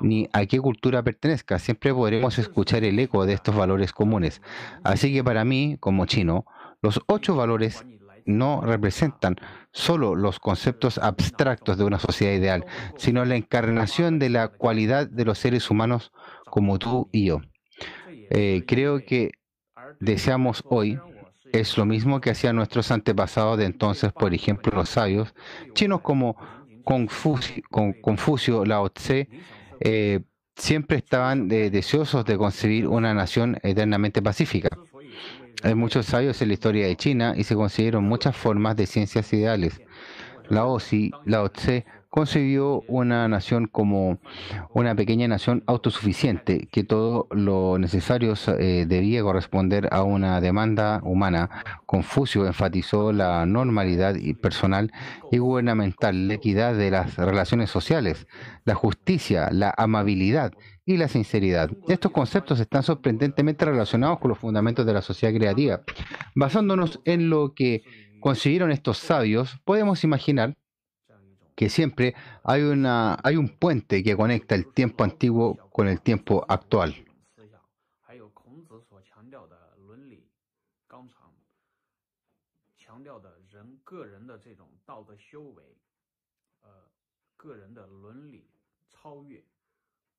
Speaker 8: ni a qué cultura pertenezcas, siempre podremos escuchar el eco de estos valores comunes. Así que para mí, como chino, los ocho valores no representan solo los conceptos abstractos de una sociedad ideal, sino la encarnación de la cualidad de los seres humanos como tú y yo. Eh, creo que deseamos hoy es lo mismo que hacían nuestros antepasados de entonces, por ejemplo, los sabios chinos como Confucio, Con- Confucio Lao Tse, eh, siempre estaban deseosos de concebir una nación eternamente pacífica. Hay muchos sabios en la historia de China y se consideran muchas formas de ciencias ideales. Lao, Tzu- Lao Tse concibió una nación como una pequeña nación autosuficiente, que todo lo necesario eh, debía corresponder a una demanda humana. Confucio enfatizó la normalidad personal y gubernamental, la equidad de las relaciones sociales, la justicia, la amabilidad y la sinceridad. Estos conceptos están sorprendentemente relacionados con los fundamentos de la sociedad creativa. Basándonos en lo que consiguieron estos sabios, podemos imaginar que siempre hay, una, hay un puente que conecta el tiempo antiguo con el tiempo actual.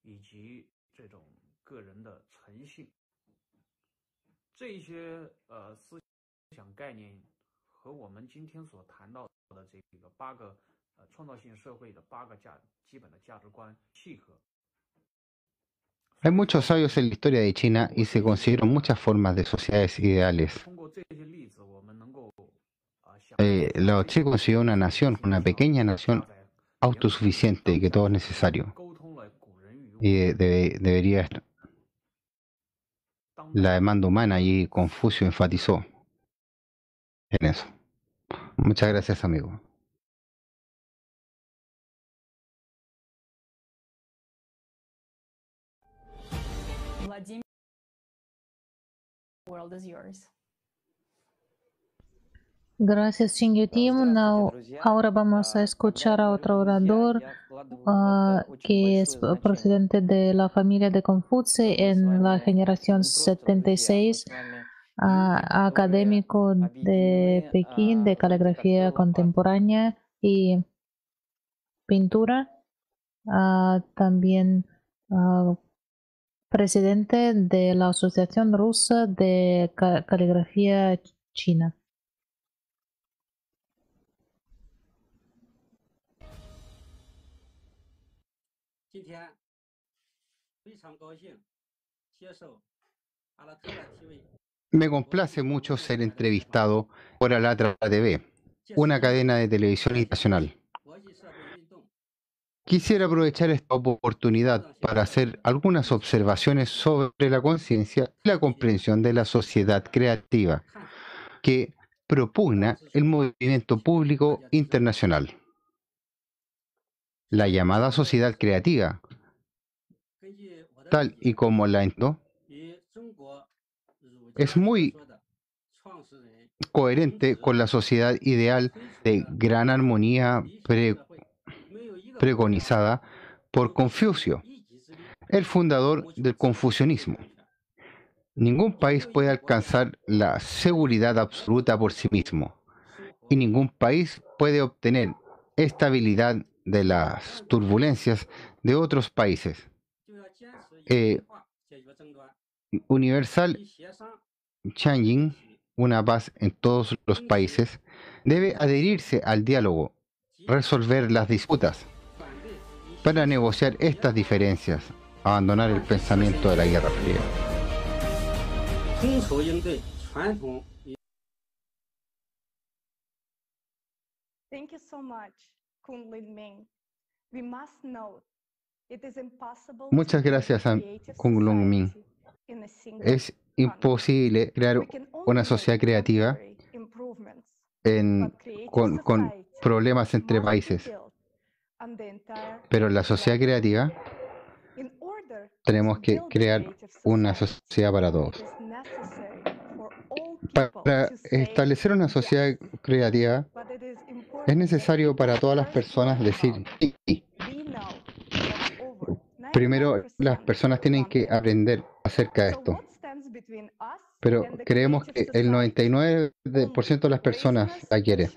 Speaker 17: 以及这种个人的诚信，这一些呃思想概念和我们今天所谈到的这个八个呃创造性社会的八个价基本的价值观契合。
Speaker 8: Hay muchos sabios en la historia de China y se consideran muchas formas de sociedades ideales.
Speaker 17: 通过这些例子，我们能够
Speaker 8: Eh, Lao Tse consiguió una nación, una pequeña nación autosuficiente que todo es necesario. Y de- debe- debería estar. La demanda humana y Confucio enfatizó en eso. Muchas gracias, amigo.
Speaker 5: Vladimir, the world is yours.
Speaker 10: Gracias. Now, ahora vamos a escuchar a otro orador ah, que es procedente de la familia de Confucio en la generación 76, ah, académico de Pekín de caligrafía contemporánea y pintura. Ah, también presidente de la Asociación Rusa de Ca- Caligrafía China.
Speaker 18: 今天非常高兴接受阿拉特的提问。
Speaker 8: Me complace mucho ser entrevistado por Alatra TV, una cadena de televisión internacional. Quisiera aprovechar esta oportunidad para hacer algunas observaciones sobre la conciencia y la comprensión de la sociedad creativa que propugna el movimiento público internacional. la llamada sociedad creativa, tal y como la
Speaker 18: entró,
Speaker 8: es muy coherente con la sociedad ideal de gran armonía pre preconizada por Confucio, el fundador del confucianismo. Ningún país puede alcanzar la seguridad absoluta por sí mismo y ningún país puede obtener estabilidad de las turbulencias de otros países. Eh, Universal Changjin, una paz en todos los países, debe adherirse al diálogo, resolver las disputas para negociar estas diferencias, abandonar el pensamiento de la Guerra Fría.
Speaker 19: Thank you. Kun Lin Ming. We must note it is impossible to
Speaker 8: Muchas gracias a
Speaker 19: create a
Speaker 8: Kung Lung Min.
Speaker 19: society in a single
Speaker 8: Es imposible crear una sociedad creativa en- con, con problemas entre países, pero en la sociedad creativa tenemos que crear una sociedad para todos. Para establecer una sociedad creativa es necesario para todas las personas decir sí. Primero, las personas tienen que aprender acerca de esto. Pero creemos que el
Speaker 19: society
Speaker 8: 99% de las personas la quiere.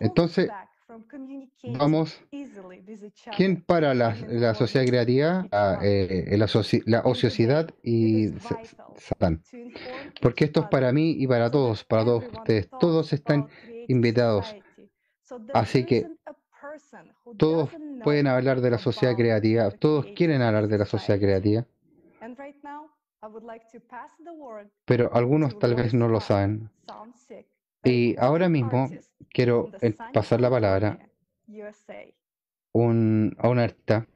Speaker 8: Entonces, vamos, ¿quién para la, la sociedad creativa? La, eh, la ociosidad y sa- Satán. Porque esto es para mí y para todos, para todos ustedes. Todos están invitados. Así que todos pueden hablar de la sociedad creativa, todos quieren hablar de la sociedad creativa,
Speaker 19: and right now I would like to pass the word
Speaker 8: pero algunos tal vez no lo saben. Y ahora mismo quiero pasar la palabra un- a un artista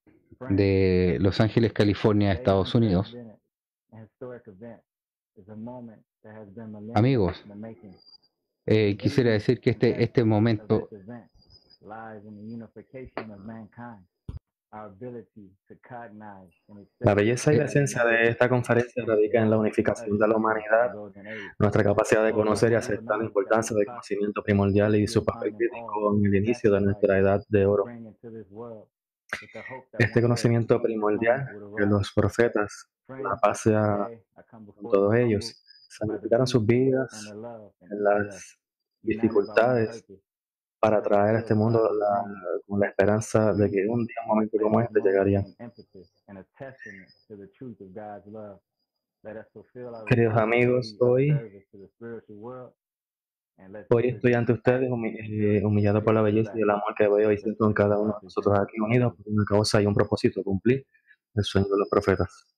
Speaker 8: de Los Ángeles, California, Estados Unidos. Amigos, eh, quisiera decir que este, este momento
Speaker 11: La belleza y la esencia de esta conferencia radica en la unificación de la humanidad, nuestra capacidad de conocer y aceptar la importancia del conocimiento primordial y su papel crítico en el inicio de nuestra edad de oro. Este conocimiento primordial que los profetas, la paz con todos ellos, sacrificaron sus vidas en las dificultades para traer a este mundo la, con la esperanza de que un día, un momento como este llegaría. Queridos amigos, hoy, hoy estoy ante ustedes eh, humillado por la belleza y el amor que veo y siento en cada uno de nosotros aquí unidos por una causa y un propósito, cumplir el sueño de los profetas.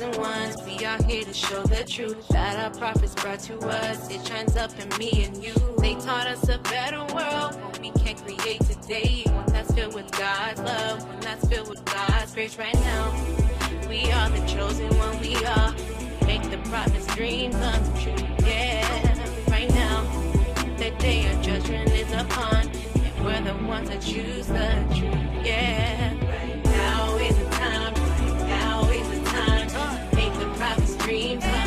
Speaker 20: Chosen ones. We are here to show the truth that our prophets brought to us. It shines up in me and you. They taught us a better world, we can create today. One that's filled with God's love, one that's filled with God's grace right now. We are the chosen one, we are. Make the prophet's dream come true, yeah. Right now, the day of judgment is upon, and we're the ones that choose the truth, yeah. The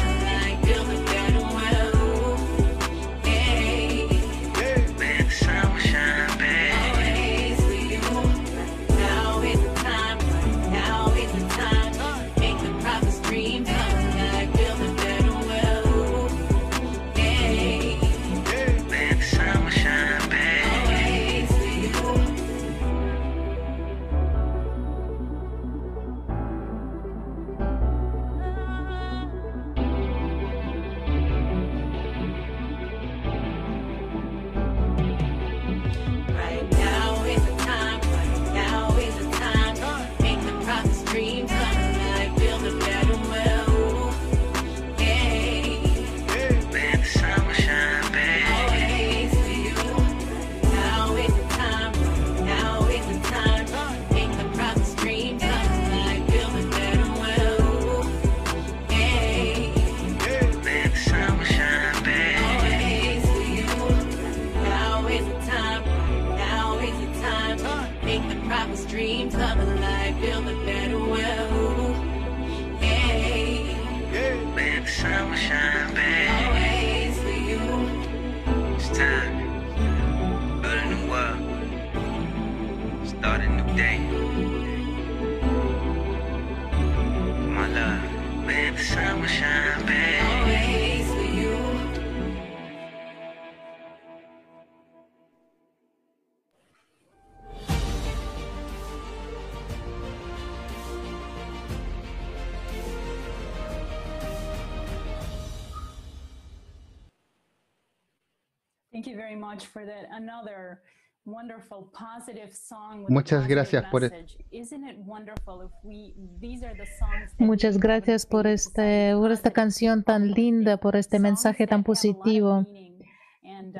Speaker 20: the
Speaker 5: songs that
Speaker 10: Muchas gracias por, este, por esta canción tan linda, por este mensaje tan positivo.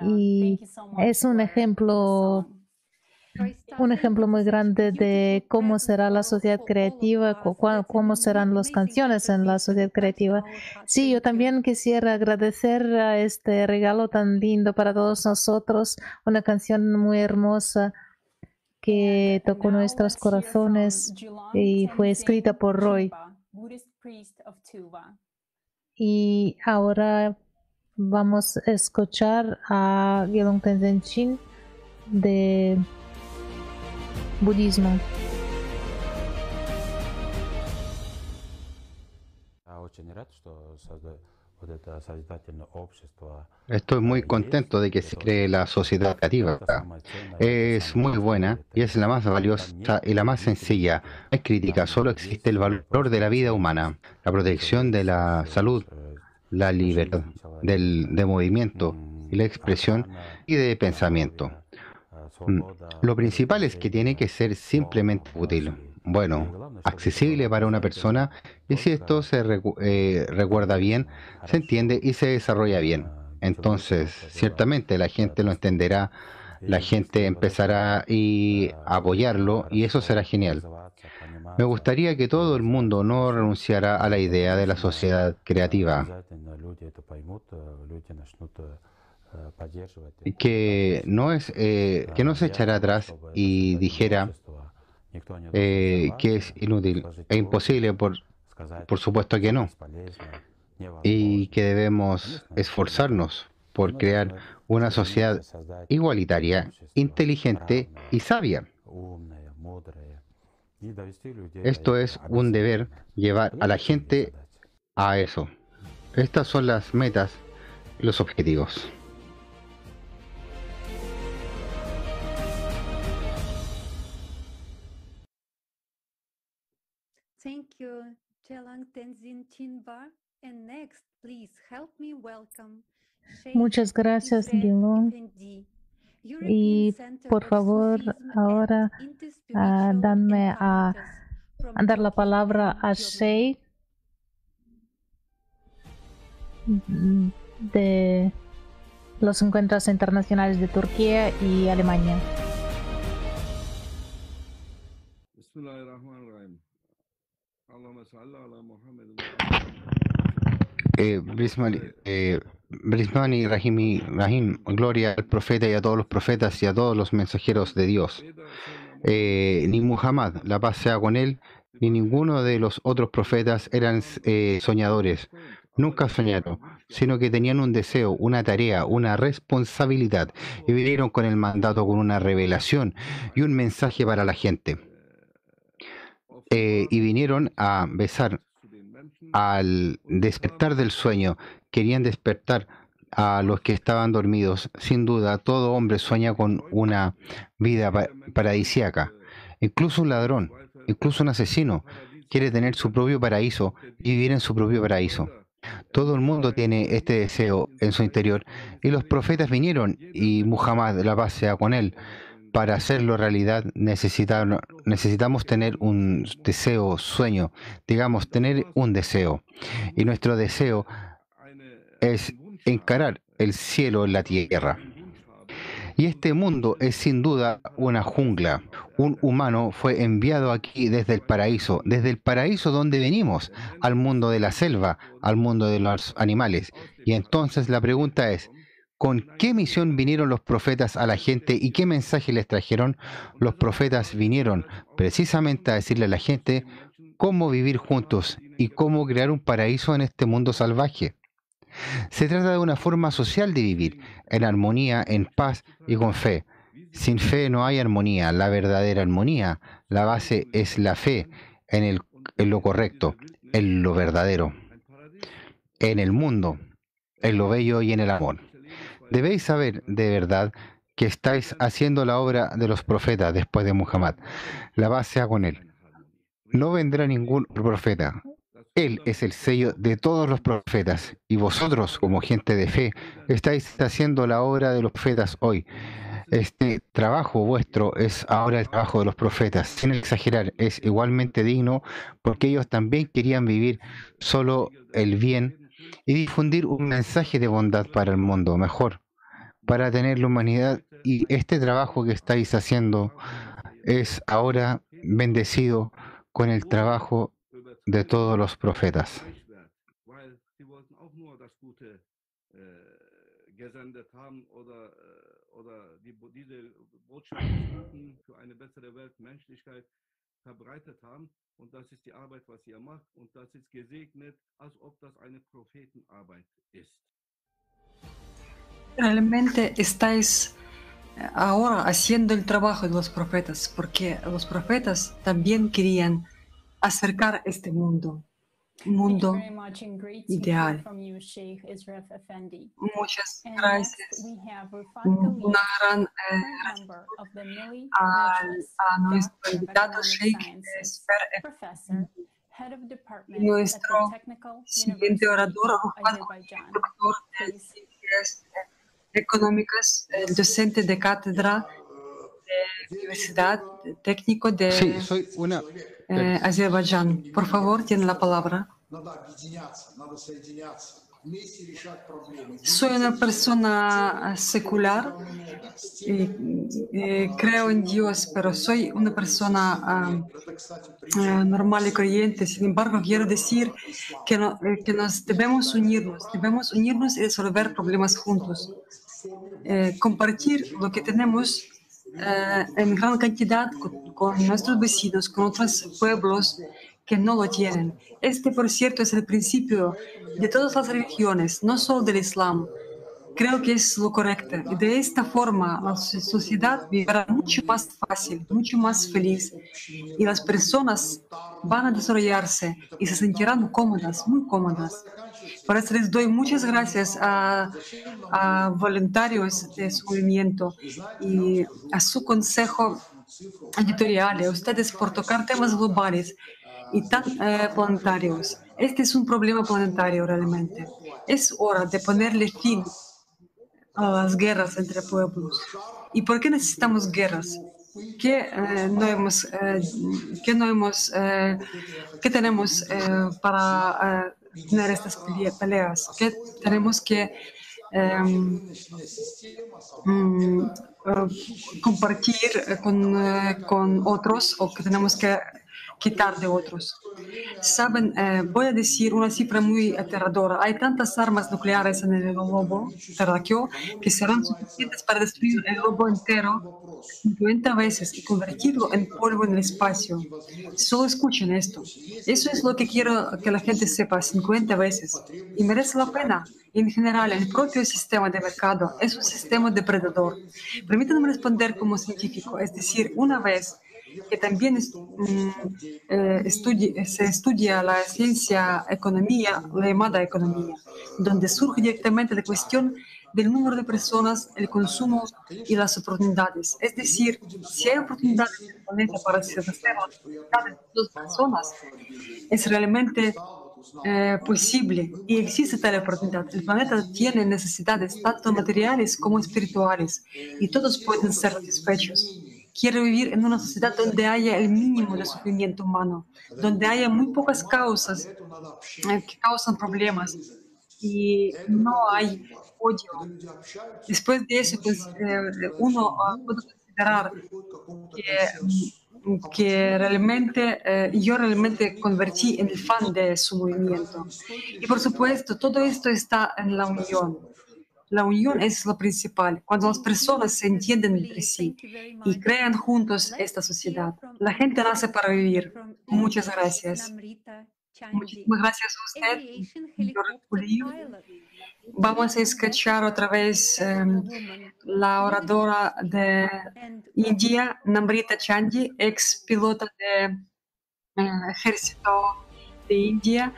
Speaker 5: uh,
Speaker 10: Y
Speaker 5: thank you so much
Speaker 10: es un
Speaker 5: for
Speaker 10: ejemplo, un ejemplo muy grande de cómo será la sociedad creativa, cómo serán las canciones en la sociedad creativa. Sí, yo también quisiera agradecer a este regalo tan lindo para todos nosotros, una canción muy hermosa que tocó nuestros corazones y fue escrita por Roy. Y ahora vamos a escuchar a Gelung Tenzin de budismo.
Speaker 8: Estoy muy contento de que se cree la sociedad cativa. Es muy buena y es la más valiosa y la más sencilla. No hay crítica, solo existe el valor de la vida humana, la protección de la salud, la libertad del, de movimiento y la expresión y de pensamiento. Mm, Lo principal es que tiene que ser simplemente útil, bueno, accesible para una persona y si esto se recu- eh, recuerda bien, se entiende y se desarrolla bien. Entonces, ciertamente la gente lo entenderá, la gente empezará a apoyarlo y eso será genial. Me gustaría que todo el mundo no renunciara a la idea de la sociedad creativa, que no es eh, que no se echara atrás y dijera eh, que es inútil e imposible por por supuesto que no y que debemos esforzarnos por crear una sociedad igualitaria, inteligente y sabia. Esto es un deber llevar a la gente a eso. Estas son las metas, los objetivos.
Speaker 10: Muchas gracias,
Speaker 2: European
Speaker 10: Y por favor, ahora
Speaker 2: and
Speaker 10: ah,
Speaker 2: Interspiritual
Speaker 10: danme a, dar la palabra a. Sheikh mm, de los encuentros internacionales de Turquía y Alemania.
Speaker 8: Eh, Brismani, eh, Brismani Rahimi, Rahim, gloria al profeta y a todos los profetas y a todos los mensajeros de Dios. Eh, ni Muhammad, la paz sea con él, ni ninguno de los otros profetas eran eh, soñadores. Nunca soñaron, sino que tenían un deseo, una tarea, una responsabilidad y vinieron con el mandato, con una revelación y un mensaje para la gente. Eh, y vinieron a besar al despertar del sueño, querían despertar a los que estaban dormidos. Sin duda, todo hombre sueña con una vida pa- paradisíaca. Incluso un ladrón, incluso un asesino, quiere tener su propio paraíso y vivir en su propio paraíso. Todo el mundo tiene este deseo en su interior y los profetas vinieron y Muhammad, la paz sea con él, para hacerlo realidad necesitamos tener un deseo, sueño, digamos, tener un deseo. Y nuestro deseo es encarar el cielo en la tierra. Y este mundo es sin duda una jungla. Un humano fue enviado aquí desde el paraíso, desde el paraíso donde venimos, al mundo de la selva, al mundo de los animales. Y entonces la pregunta es, ¿con qué misión vinieron los profetas a la gente y qué mensaje les trajeron? Los profetas vinieron precisamente a decirle a la gente cómo vivir juntos y cómo crear un paraíso en este mundo salvaje. Se trata de una forma social de vivir, en armonía, en paz y con fe. Sin fe no hay armonía, la verdadera armonía. La base es la fe en, el, en lo correcto, en lo verdadero, en el mundo, en lo bello y en el amor. Debéis saber de verdad que estáis haciendo la obra de los profetas después de Muhammad. La base sea con él. No vendrá ningún profeta. Él es el sello de todos los profetas y vosotros, como gente de fe, estáis haciendo la obra de los profetas hoy. Este trabajo vuestro es ahora el trabajo de los profetas. Sin exagerar, es igualmente digno porque ellos también querían vivir solo el bien y difundir un mensaje de bondad para el mundo mejor, para tener la humanidad. Y este trabajo que estáis haciendo es ahora bendecido con el trabajo de todos los profetas.
Speaker 3: Realmente estáis eh, ahora haciendo el trabajo de los profetas, porque los profetas también querían acercar este mundo. mundo ideal. Muchas gracias. Una gran eh,
Speaker 5: Majlis,
Speaker 3: a nuestro invitado Sheikh Esper
Speaker 5: Professor, Head of Department at
Speaker 3: nuestro siguiente orador,
Speaker 5: Azerbaijan.
Speaker 3: doctor de ciencias económicas, docente de cátedra de Universidad Técnico eh, de Azerbaiyán. Por favor, tiene la palabra. Soy una persona secular y, eh, creo en Dios, pero soy una persona eh, normal y creyente. Sin embargo, quiero decir que, que nos debemos unirnos, debemos unirnos y resolver problemas juntos. Eh, compartir lo que tenemos eh, en gran cantidad con, con nuestros vecinos, con otros pueblos que no lo tienen. Este, por cierto, es el principio de todas las religiones, no solo del Islam. Creo que es lo correcto. Y de esta forma la so- sociedad vivirá mucho más fácil, mucho más feliz. Y las personas van a desarrollarse y se sentirán cómodas, muy cómodas. Por eso les doy muchas gracias a, a voluntarios de su movimiento y a su consejo editorial, a ustedes por tocar temas globales y tan eh, planetarios. Este es un problema planetario realmente. Es hora de ponerle fin a las guerras entre pueblos. ¿Y por qué necesitamos guerras? ¿Qué eh, no hemos, eh, qué no hemos, eh, qué tenemos para tener estas pele- peleas? ¿Qué tenemos que em, mm, compartir con, con otros o que tenemos que quitar de otros. Saben, eh, voy a decir una cifra muy aterradora. Hay tantas armas nucleares en el globo terráqueo que serán suficientes para destruir el globo entero 50 veces y convertirlo en polvo en el espacio. Solo escuchen esto. Eso es lo que quiero que la gente sepa 50 veces. Y merece la pena. En general, el propio sistema de mercado es un sistema depredador. Permítanme responder como científico, es decir, una vez que también mm, eh, se estudia la ciencia economía, la llamada economía, donde surge directamente la cuestión del número de personas, el consumo y las oportunidades. Es decir, si hay oportunidades en el planeta para satisfacer las dos personas, es realmente eh, posible y existe tal oportunidad. El planeta tiene necesidades tanto materiales como espirituales y todos pueden ser satisfechos. Quiero vivir en una sociedad donde haya el mínimo de sufrimiento humano, donde haya muy pocas causas eh, que causan problemas y no hay odio. Después de eso, pues, eh, uno ah, puede considerar que, que realmente eh, yo realmente convertí en el fan de su movimiento. Y por supuesto, todo esto está en la unión. La unión es lo principal. Cuando las personas se entienden entre sí y crean juntos esta sociedad, la gente nace para vivir. Muchas gracias. Muchísimas gracias a usted. Vamos a escuchar otra vez eh, la oradora de India, Namrita Chandi, ex pilota de eh, ejército de India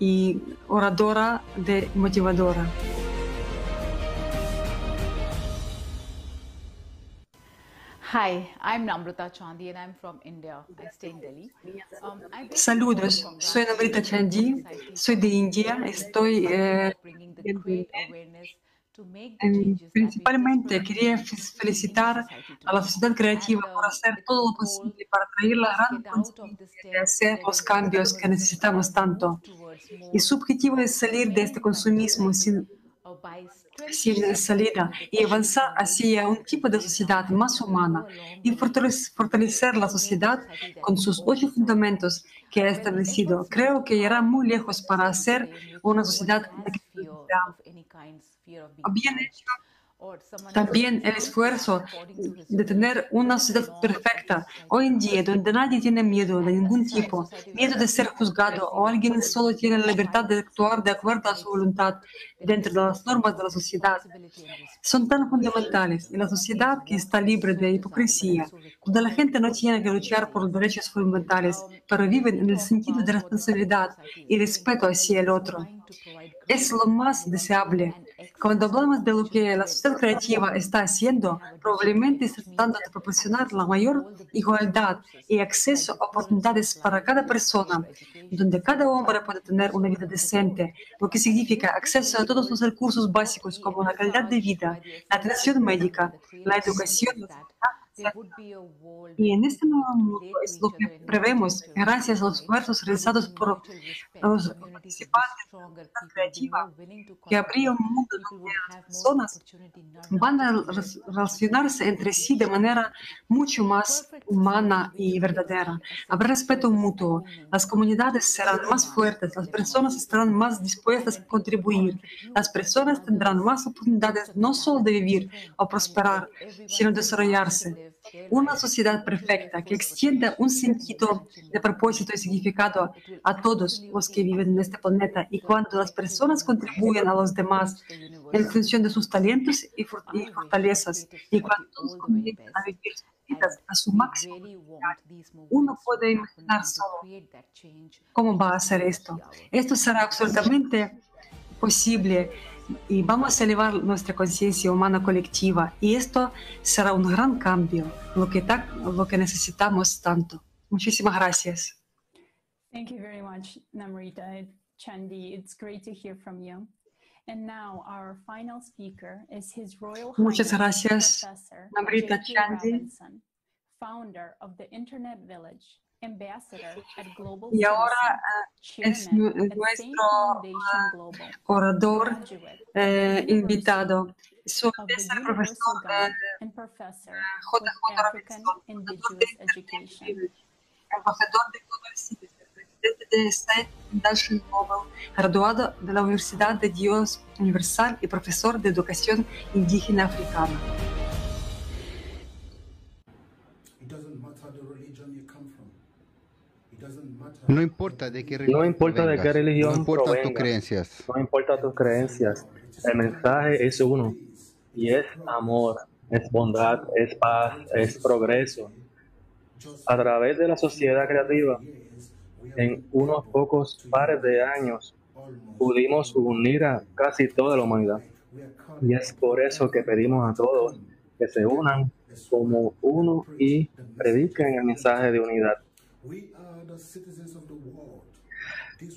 Speaker 3: y oradora de motivadora. Saludos, soy Namrita Chandi, soy de India, estoy eh, Principalmente quería fe- felicitar a la sociedad creativa por hacer todo lo posible para traer la gran conciencia de hacer los cambios que necesitamos tanto. Y su objetivo es salir de este consumismo sin salida y avanzar hacia un tipo de sociedad más humana y fortale- fortalecer la sociedad con sus ocho fundamentos que ha establecido. Creo que irá muy lejos para hacer una sociedad bien hecho También el esfuerzo de tener una sociedad perfecta. hoy en día, donde nadie tiene miedo de ningún tipo, miedo de ser juzgado o alguien solo tiene la libertad de actuar de acuerdo a su voluntad dentro de las normas de la sociedad, son tan fundamentales. En la sociedad que está libre de hipocresía, donde la gente no tiene que luchar por los derechos fundamentales, pero viven en el sentido de responsabilidad y respeto hacia el otro. Es lo más deseable. Cuando hablamos de lo que la sociedad creativa está haciendo, probablemente está tratando de proporcionar la mayor igualdad y acceso a oportunidades para cada persona, donde cada hombre puede tener una vida decente, lo que significa acceso a todos los recursos básicos como la calidad de vida, la atención médica, la educación, y en este nuevo mundo es lo que prevemos, gracias a los esfuerzos realizados por los participantes de la creativa, que habría un mundo donde las personas van a re- relacionarse entre sí de manera mucho más humana y verdadera. Habrá respeto mutuo, las comunidades serán más fuertes, las personas estarán más dispuestas a contribuir, las personas tendrán más oportunidades no solo de vivir o prosperar, sino de desarrollarse. Una sociedad perfecta que extienda un sentido de propósito y significado a todos los que viven en este planeta y cuando las personas contribuyen a los demás en función de sus talentos y for- y fortalezas y cuando todos comienzan a vivir a su máximo uno puede imaginar solo cómo va a ser esto. Esto será absolutamente posible y vamos a elevar nuestra conciencia humana colectiva y esto será un gran cambio, lo que, ta- lo que necesitamos tanto. Muchísimas gracias.
Speaker 5: Thank you very much, Namrita Chandi. It's great to hear from you. And now our final speaker is His Royal
Speaker 3: Muchas
Speaker 5: Highness
Speaker 3: gracias,
Speaker 5: Professor
Speaker 3: Namrita. Chandi.
Speaker 5: Robinson, founder of the Internet Village,
Speaker 3: Y ahora eh, es nuestro ah, orador eh, invitado. Su es el profesor eh, JJ Robinson, embajador de presidente de State Global, graduado de la Universidad de Dios Universal y profesor de educación indígena africana.
Speaker 8: No importa de qué religión
Speaker 11: No importa de qué religión
Speaker 8: no importa tus creencias.
Speaker 11: no importa tus creencias, el mensaje es uno y es amor, es bondad, es paz, es progreso. A través de la sociedad creativa, en unos pocos pares de años, pudimos unir a casi toda la humanidad. Y es por eso que pedimos a todos que se unan como uno y prediquen el mensaje de unidad.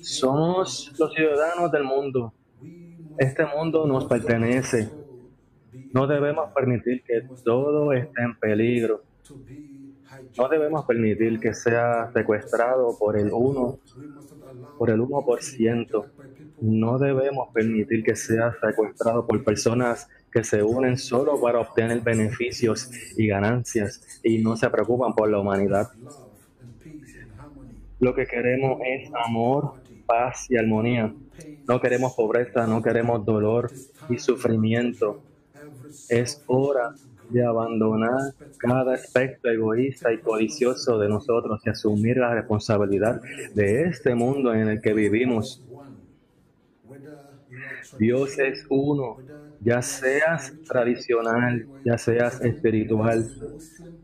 Speaker 11: Somos los ciudadanos del mundo. Este mundo nos pertenece. No debemos permitir que todo esté en peligro. No debemos permitir que sea secuestrado por el 1, por el 1%. No debemos permitir que sea secuestrado por personas que se unen solo para obtener beneficios y ganancias y no se preocupan por la humanidad. Lo que queremos es amor, paz y armonía. No queremos pobreza, no queremos dolor y sufrimiento. Es hora de abandonar cada aspecto egoísta y codicioso de nosotros y asumir la responsabilidad de este mundo en el que vivimos. Dios es uno, ya seas tradicional, ya seas espiritual,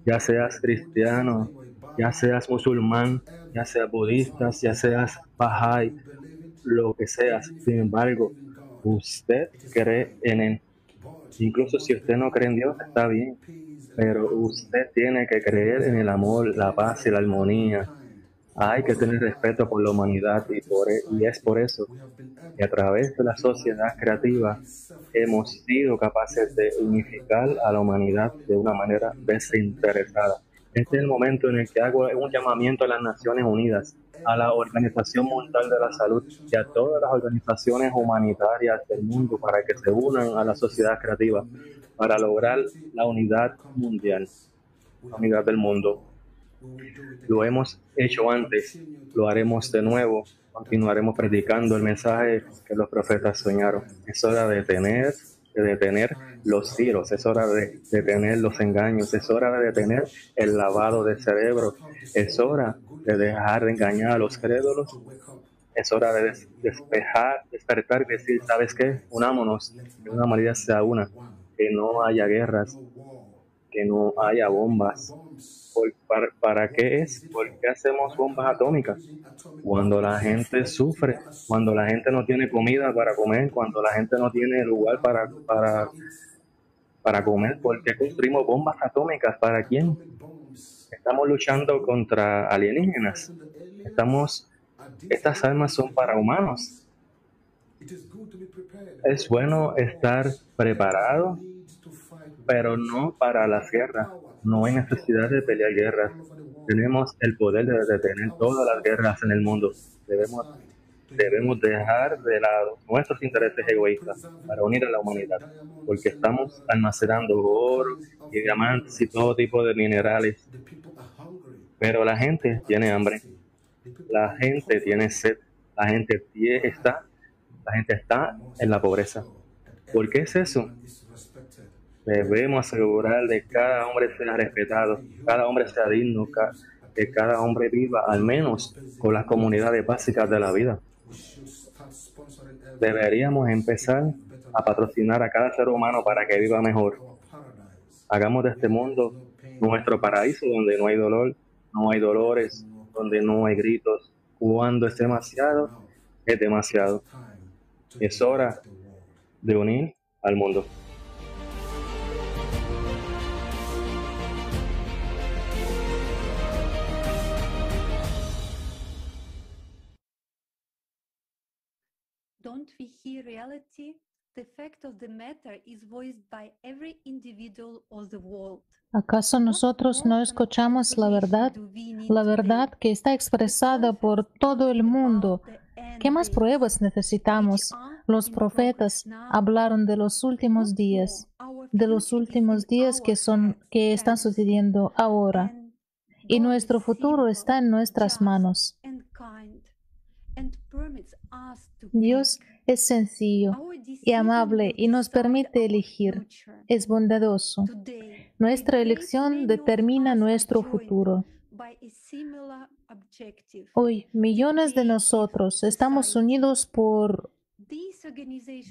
Speaker 11: ya seas cristiano, ya seas musulmán, ya seas budista, ya seas Bahá'í, lo que seas. Sin embargo, usted cree en Él. Incluso si usted no cree en Dios, está bien. Pero usted tiene que creer en el amor, la paz y la armonía. Hay que tener respeto por la humanidad y, por, e- y es por eso que a través de la sociedad creativa hemos sido capaces de unificar a la humanidad de una manera desinteresada. Este es el momento en el que hago un llamamiento a las Naciones Unidas, a la Organización Mundial de la Salud y a todas las organizaciones humanitarias del mundo para que se unan a la sociedad creativa para lograr la unidad mundial, la unidad del mundo. Lo hemos hecho antes, lo haremos de nuevo, continuaremos predicando el mensaje que los profetas soñaron. Es hora de tener de detener los tiros, es hora de detener los engaños, es hora de detener el lavado de cerebro, es hora de dejar de engañar a los crédulos, es hora de des- despejar, despertar y decir, ¿sabes qué? Unámonos, que una humanidad sea una, que no haya guerras, que no haya bombas. ¿Por- para, para qué es? ¿Por qué hacemos bombas atómicas? Cuando la gente sufre, cuando la gente no tiene comida para comer, cuando la gente no tiene lugar para, para, para comer, ¿por qué construimos bombas atómicas? ¿Para quién? Estamos luchando contra alienígenas. Estamos, estas armas son para humanos. Es bueno estar preparado, pero no para las guerras. No hay necesidad de pelear guerras. Tenemos el poder de detener todas las guerras en el mundo. Debemos, debemos dejar de lado nuestros intereses egoístas para unir a la humanidad, porque estamos almacenando oro y diamantes y todo tipo de minerales. Pero la gente tiene hambre, la gente tiene sed, la gente está, la gente está en la pobreza. ¿Por qué es eso? Debemos asegurar de que cada hombre sea respetado, cada hombre sea digno, que cada hombre viva al menos con las comunidades básicas de la vida. Deberíamos empezar a patrocinar a cada ser humano para que viva mejor. Hagamos de este mundo nuestro paraíso donde no hay dolor, no hay dolores, donde no hay gritos. Cuando es demasiado, es demasiado. Es hora de unir al mundo.
Speaker 2: Don't we hear reality? The fact of the matter is voiced by every individual of the world.
Speaker 10: ¿Acaso nosotros no escuchamos la verdad? La verdad que está expresada por todo el mundo. ¿Qué más pruebas necesitamos? Los profetas hablaron de los últimos días, de los últimos días que son que están sucediendo ahora. Y nuestro futuro está en nuestras manos. Dios es sencillo y amable y nos permite elegir. Es bondadoso. Nuestra elección determina nuestro futuro. Hoy, millones de nosotros estamos unidos por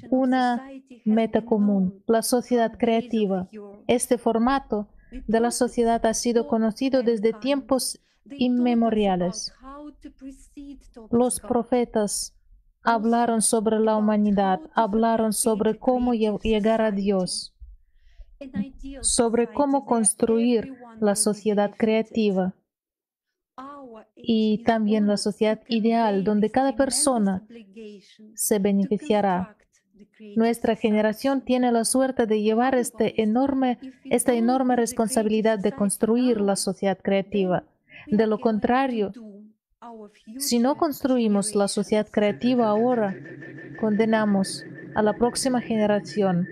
Speaker 10: una meta común, la sociedad creativa. Este formato de la sociedad ha sido conocido desde tiempos inmemoriales. Los profetas hablaron sobre la humanidad, hablaron sobre cómo lle- llegar a Dios, sobre cómo construir la sociedad creativa y también la sociedad ideal donde cada persona se beneficiará. Nuestra generación tiene la suerte de llevar este enorme, esta enorme responsabilidad de construir la sociedad creativa. De lo contrario, si no construimos la sociedad creativa ahora, condenamos a la próxima generación.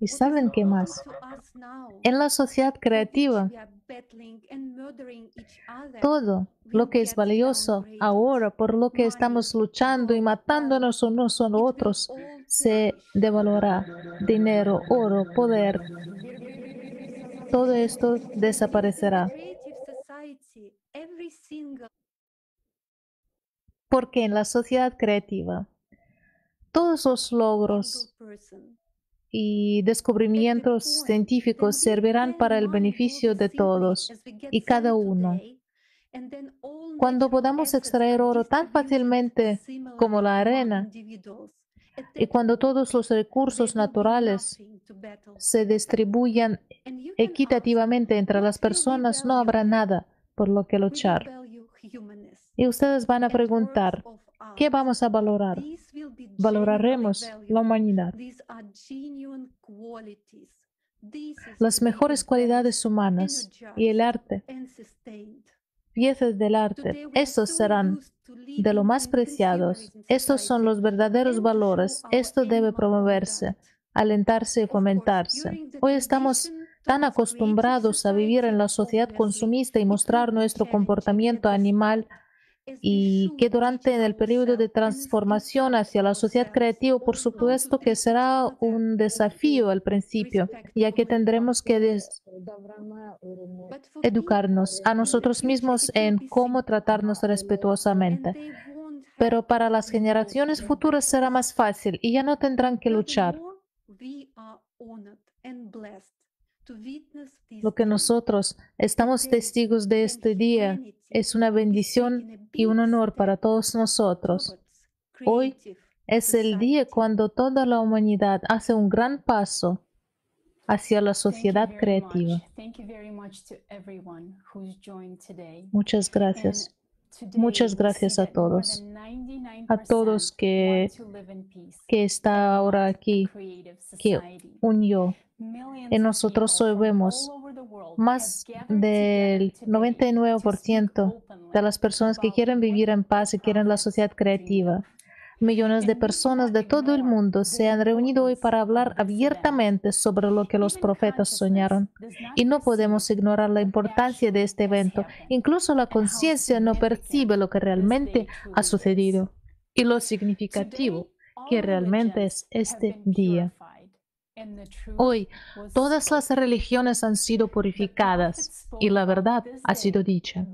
Speaker 10: ¿Y saben qué más? En la sociedad creativa, todo lo que es valioso ahora, por lo que estamos luchando y matándonos unos a otros, se devaluará. Dinero, oro, poder. Todo esto desaparecerá. Porque en la sociedad creativa, todos los logros y descubrimientos científicos servirán para el beneficio de todos y cada uno. Cuando podamos extraer oro tan fácilmente como la arena y cuando todos los recursos naturales se distribuyan equitativamente entre las personas, no habrá nada por lo que luchar. Y ustedes van a preguntar, ¿qué vamos a valorar? Valoraremos la humanidad, las mejores cualidades humanas y el arte. Piezas del arte. Estos serán de lo más preciados. Estos son los verdaderos valores. Esto debe promoverse, alentarse y fomentarse. Hoy estamos tan acostumbrados a vivir en la sociedad consumista y mostrar nuestro comportamiento animal y que durante el periodo de transformación hacia la sociedad creativa, por supuesto que será un desafío al principio, ya que tendremos que educarnos a nosotros mismos en cómo tratarnos respetuosamente. Pero para las generaciones futuras será más fácil y ya no tendrán que luchar. Lo que nosotros estamos testigos de este día es una bendición y un honor para todos nosotros. Hoy es el día cuando toda la humanidad hace un gran paso hacia la sociedad creativa. Muchas gracias. Muchas gracias a todos. A todos que, que está ahora aquí, que unió. En nosotros hoy vemos más del 99% de las personas que quieren vivir en paz y quieren la sociedad creativa. Millones de personas de todo el mundo se han reunido hoy para hablar abiertamente sobre lo que los profetas soñaron. Y no podemos ignorar la importancia de este evento. Incluso la conciencia no percibe lo que realmente ha sucedido y lo significativo que realmente es este día. Hoy todas las religiones han sido purificadas y la verdad ha sido dicha.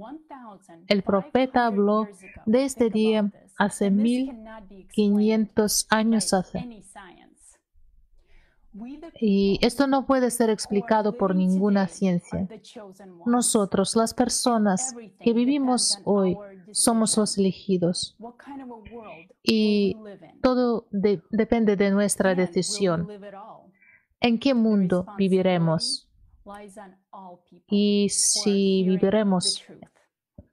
Speaker 10: El profeta habló de este día hace 1500 años hace. Y esto no puede ser explicado por ninguna ciencia. Nosotros, las personas que vivimos hoy, somos los elegidos. Y todo de- depende de nuestra decisión. ¿En qué mundo viviremos? Y si viviremos,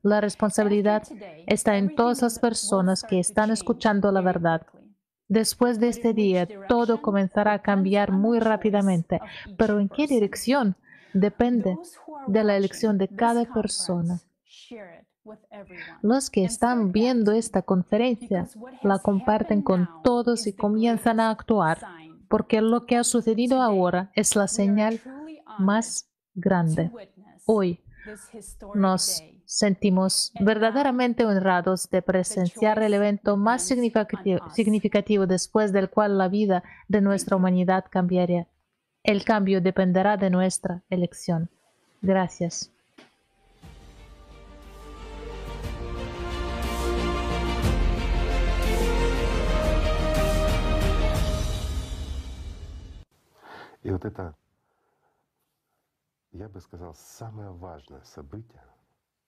Speaker 10: la responsabilidad está en todas las personas que están escuchando la verdad. Después de este día, todo comenzará a cambiar muy rápidamente, pero ¿en qué dirección? Depende de la elección de cada persona. Los que están viendo esta conferencia la comparten con todos y comienzan a actuar, porque lo que ha sucedido ahora es la señal más grande. Hoy nos sentimos verdaderamente honrados de presenciar el evento más significativo, significativo después del cual la vida de nuestra humanidad cambiaría. El cambio dependerá de nuestra elección. Gracias.
Speaker 21: И вот это, я бы сказал, самое важное событие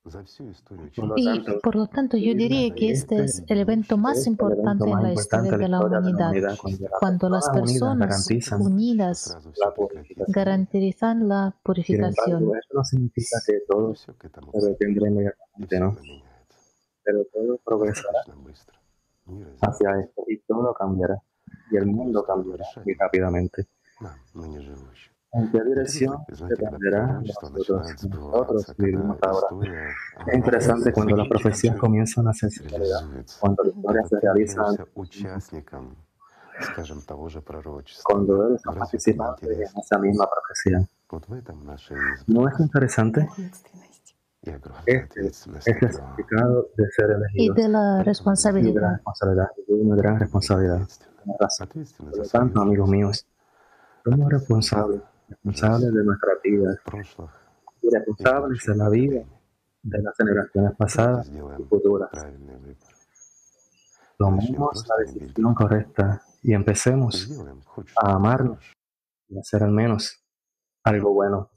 Speaker 21: за всю историю
Speaker 10: Y por lo tanto, yo diría que este es el evento más importante en la historia de la humanidad, cuando las personas unidas garantizan la
Speaker 11: Sin embargo,
Speaker 10: purificación.
Speaker 11: eso no significa que todo se detendrá inmediatamente, ¿no? Pero todo progresará hacia esto y todo cambiará. Y el mundo cambiará muy rápidamente. ¿En qué dirección Es interesante cuando las profecías comienzan a ser cuando la historia se realiza cuando eres participante de esa misma profecía. ¿No es interesante? Este es el significado de ser elegido.
Speaker 10: Y de la responsabilidad.
Speaker 11: Y de la
Speaker 10: responsabilidad.
Speaker 11: Y de una gran responsabilidad. Por lo tanto, amigos míos, somos responsables, responsables de nuestras vidas y responsables de la vida de las generaciones pasadas y futuras. Tomemos la decisión correcta y empecemos a amarnos y a hacer al menos algo bueno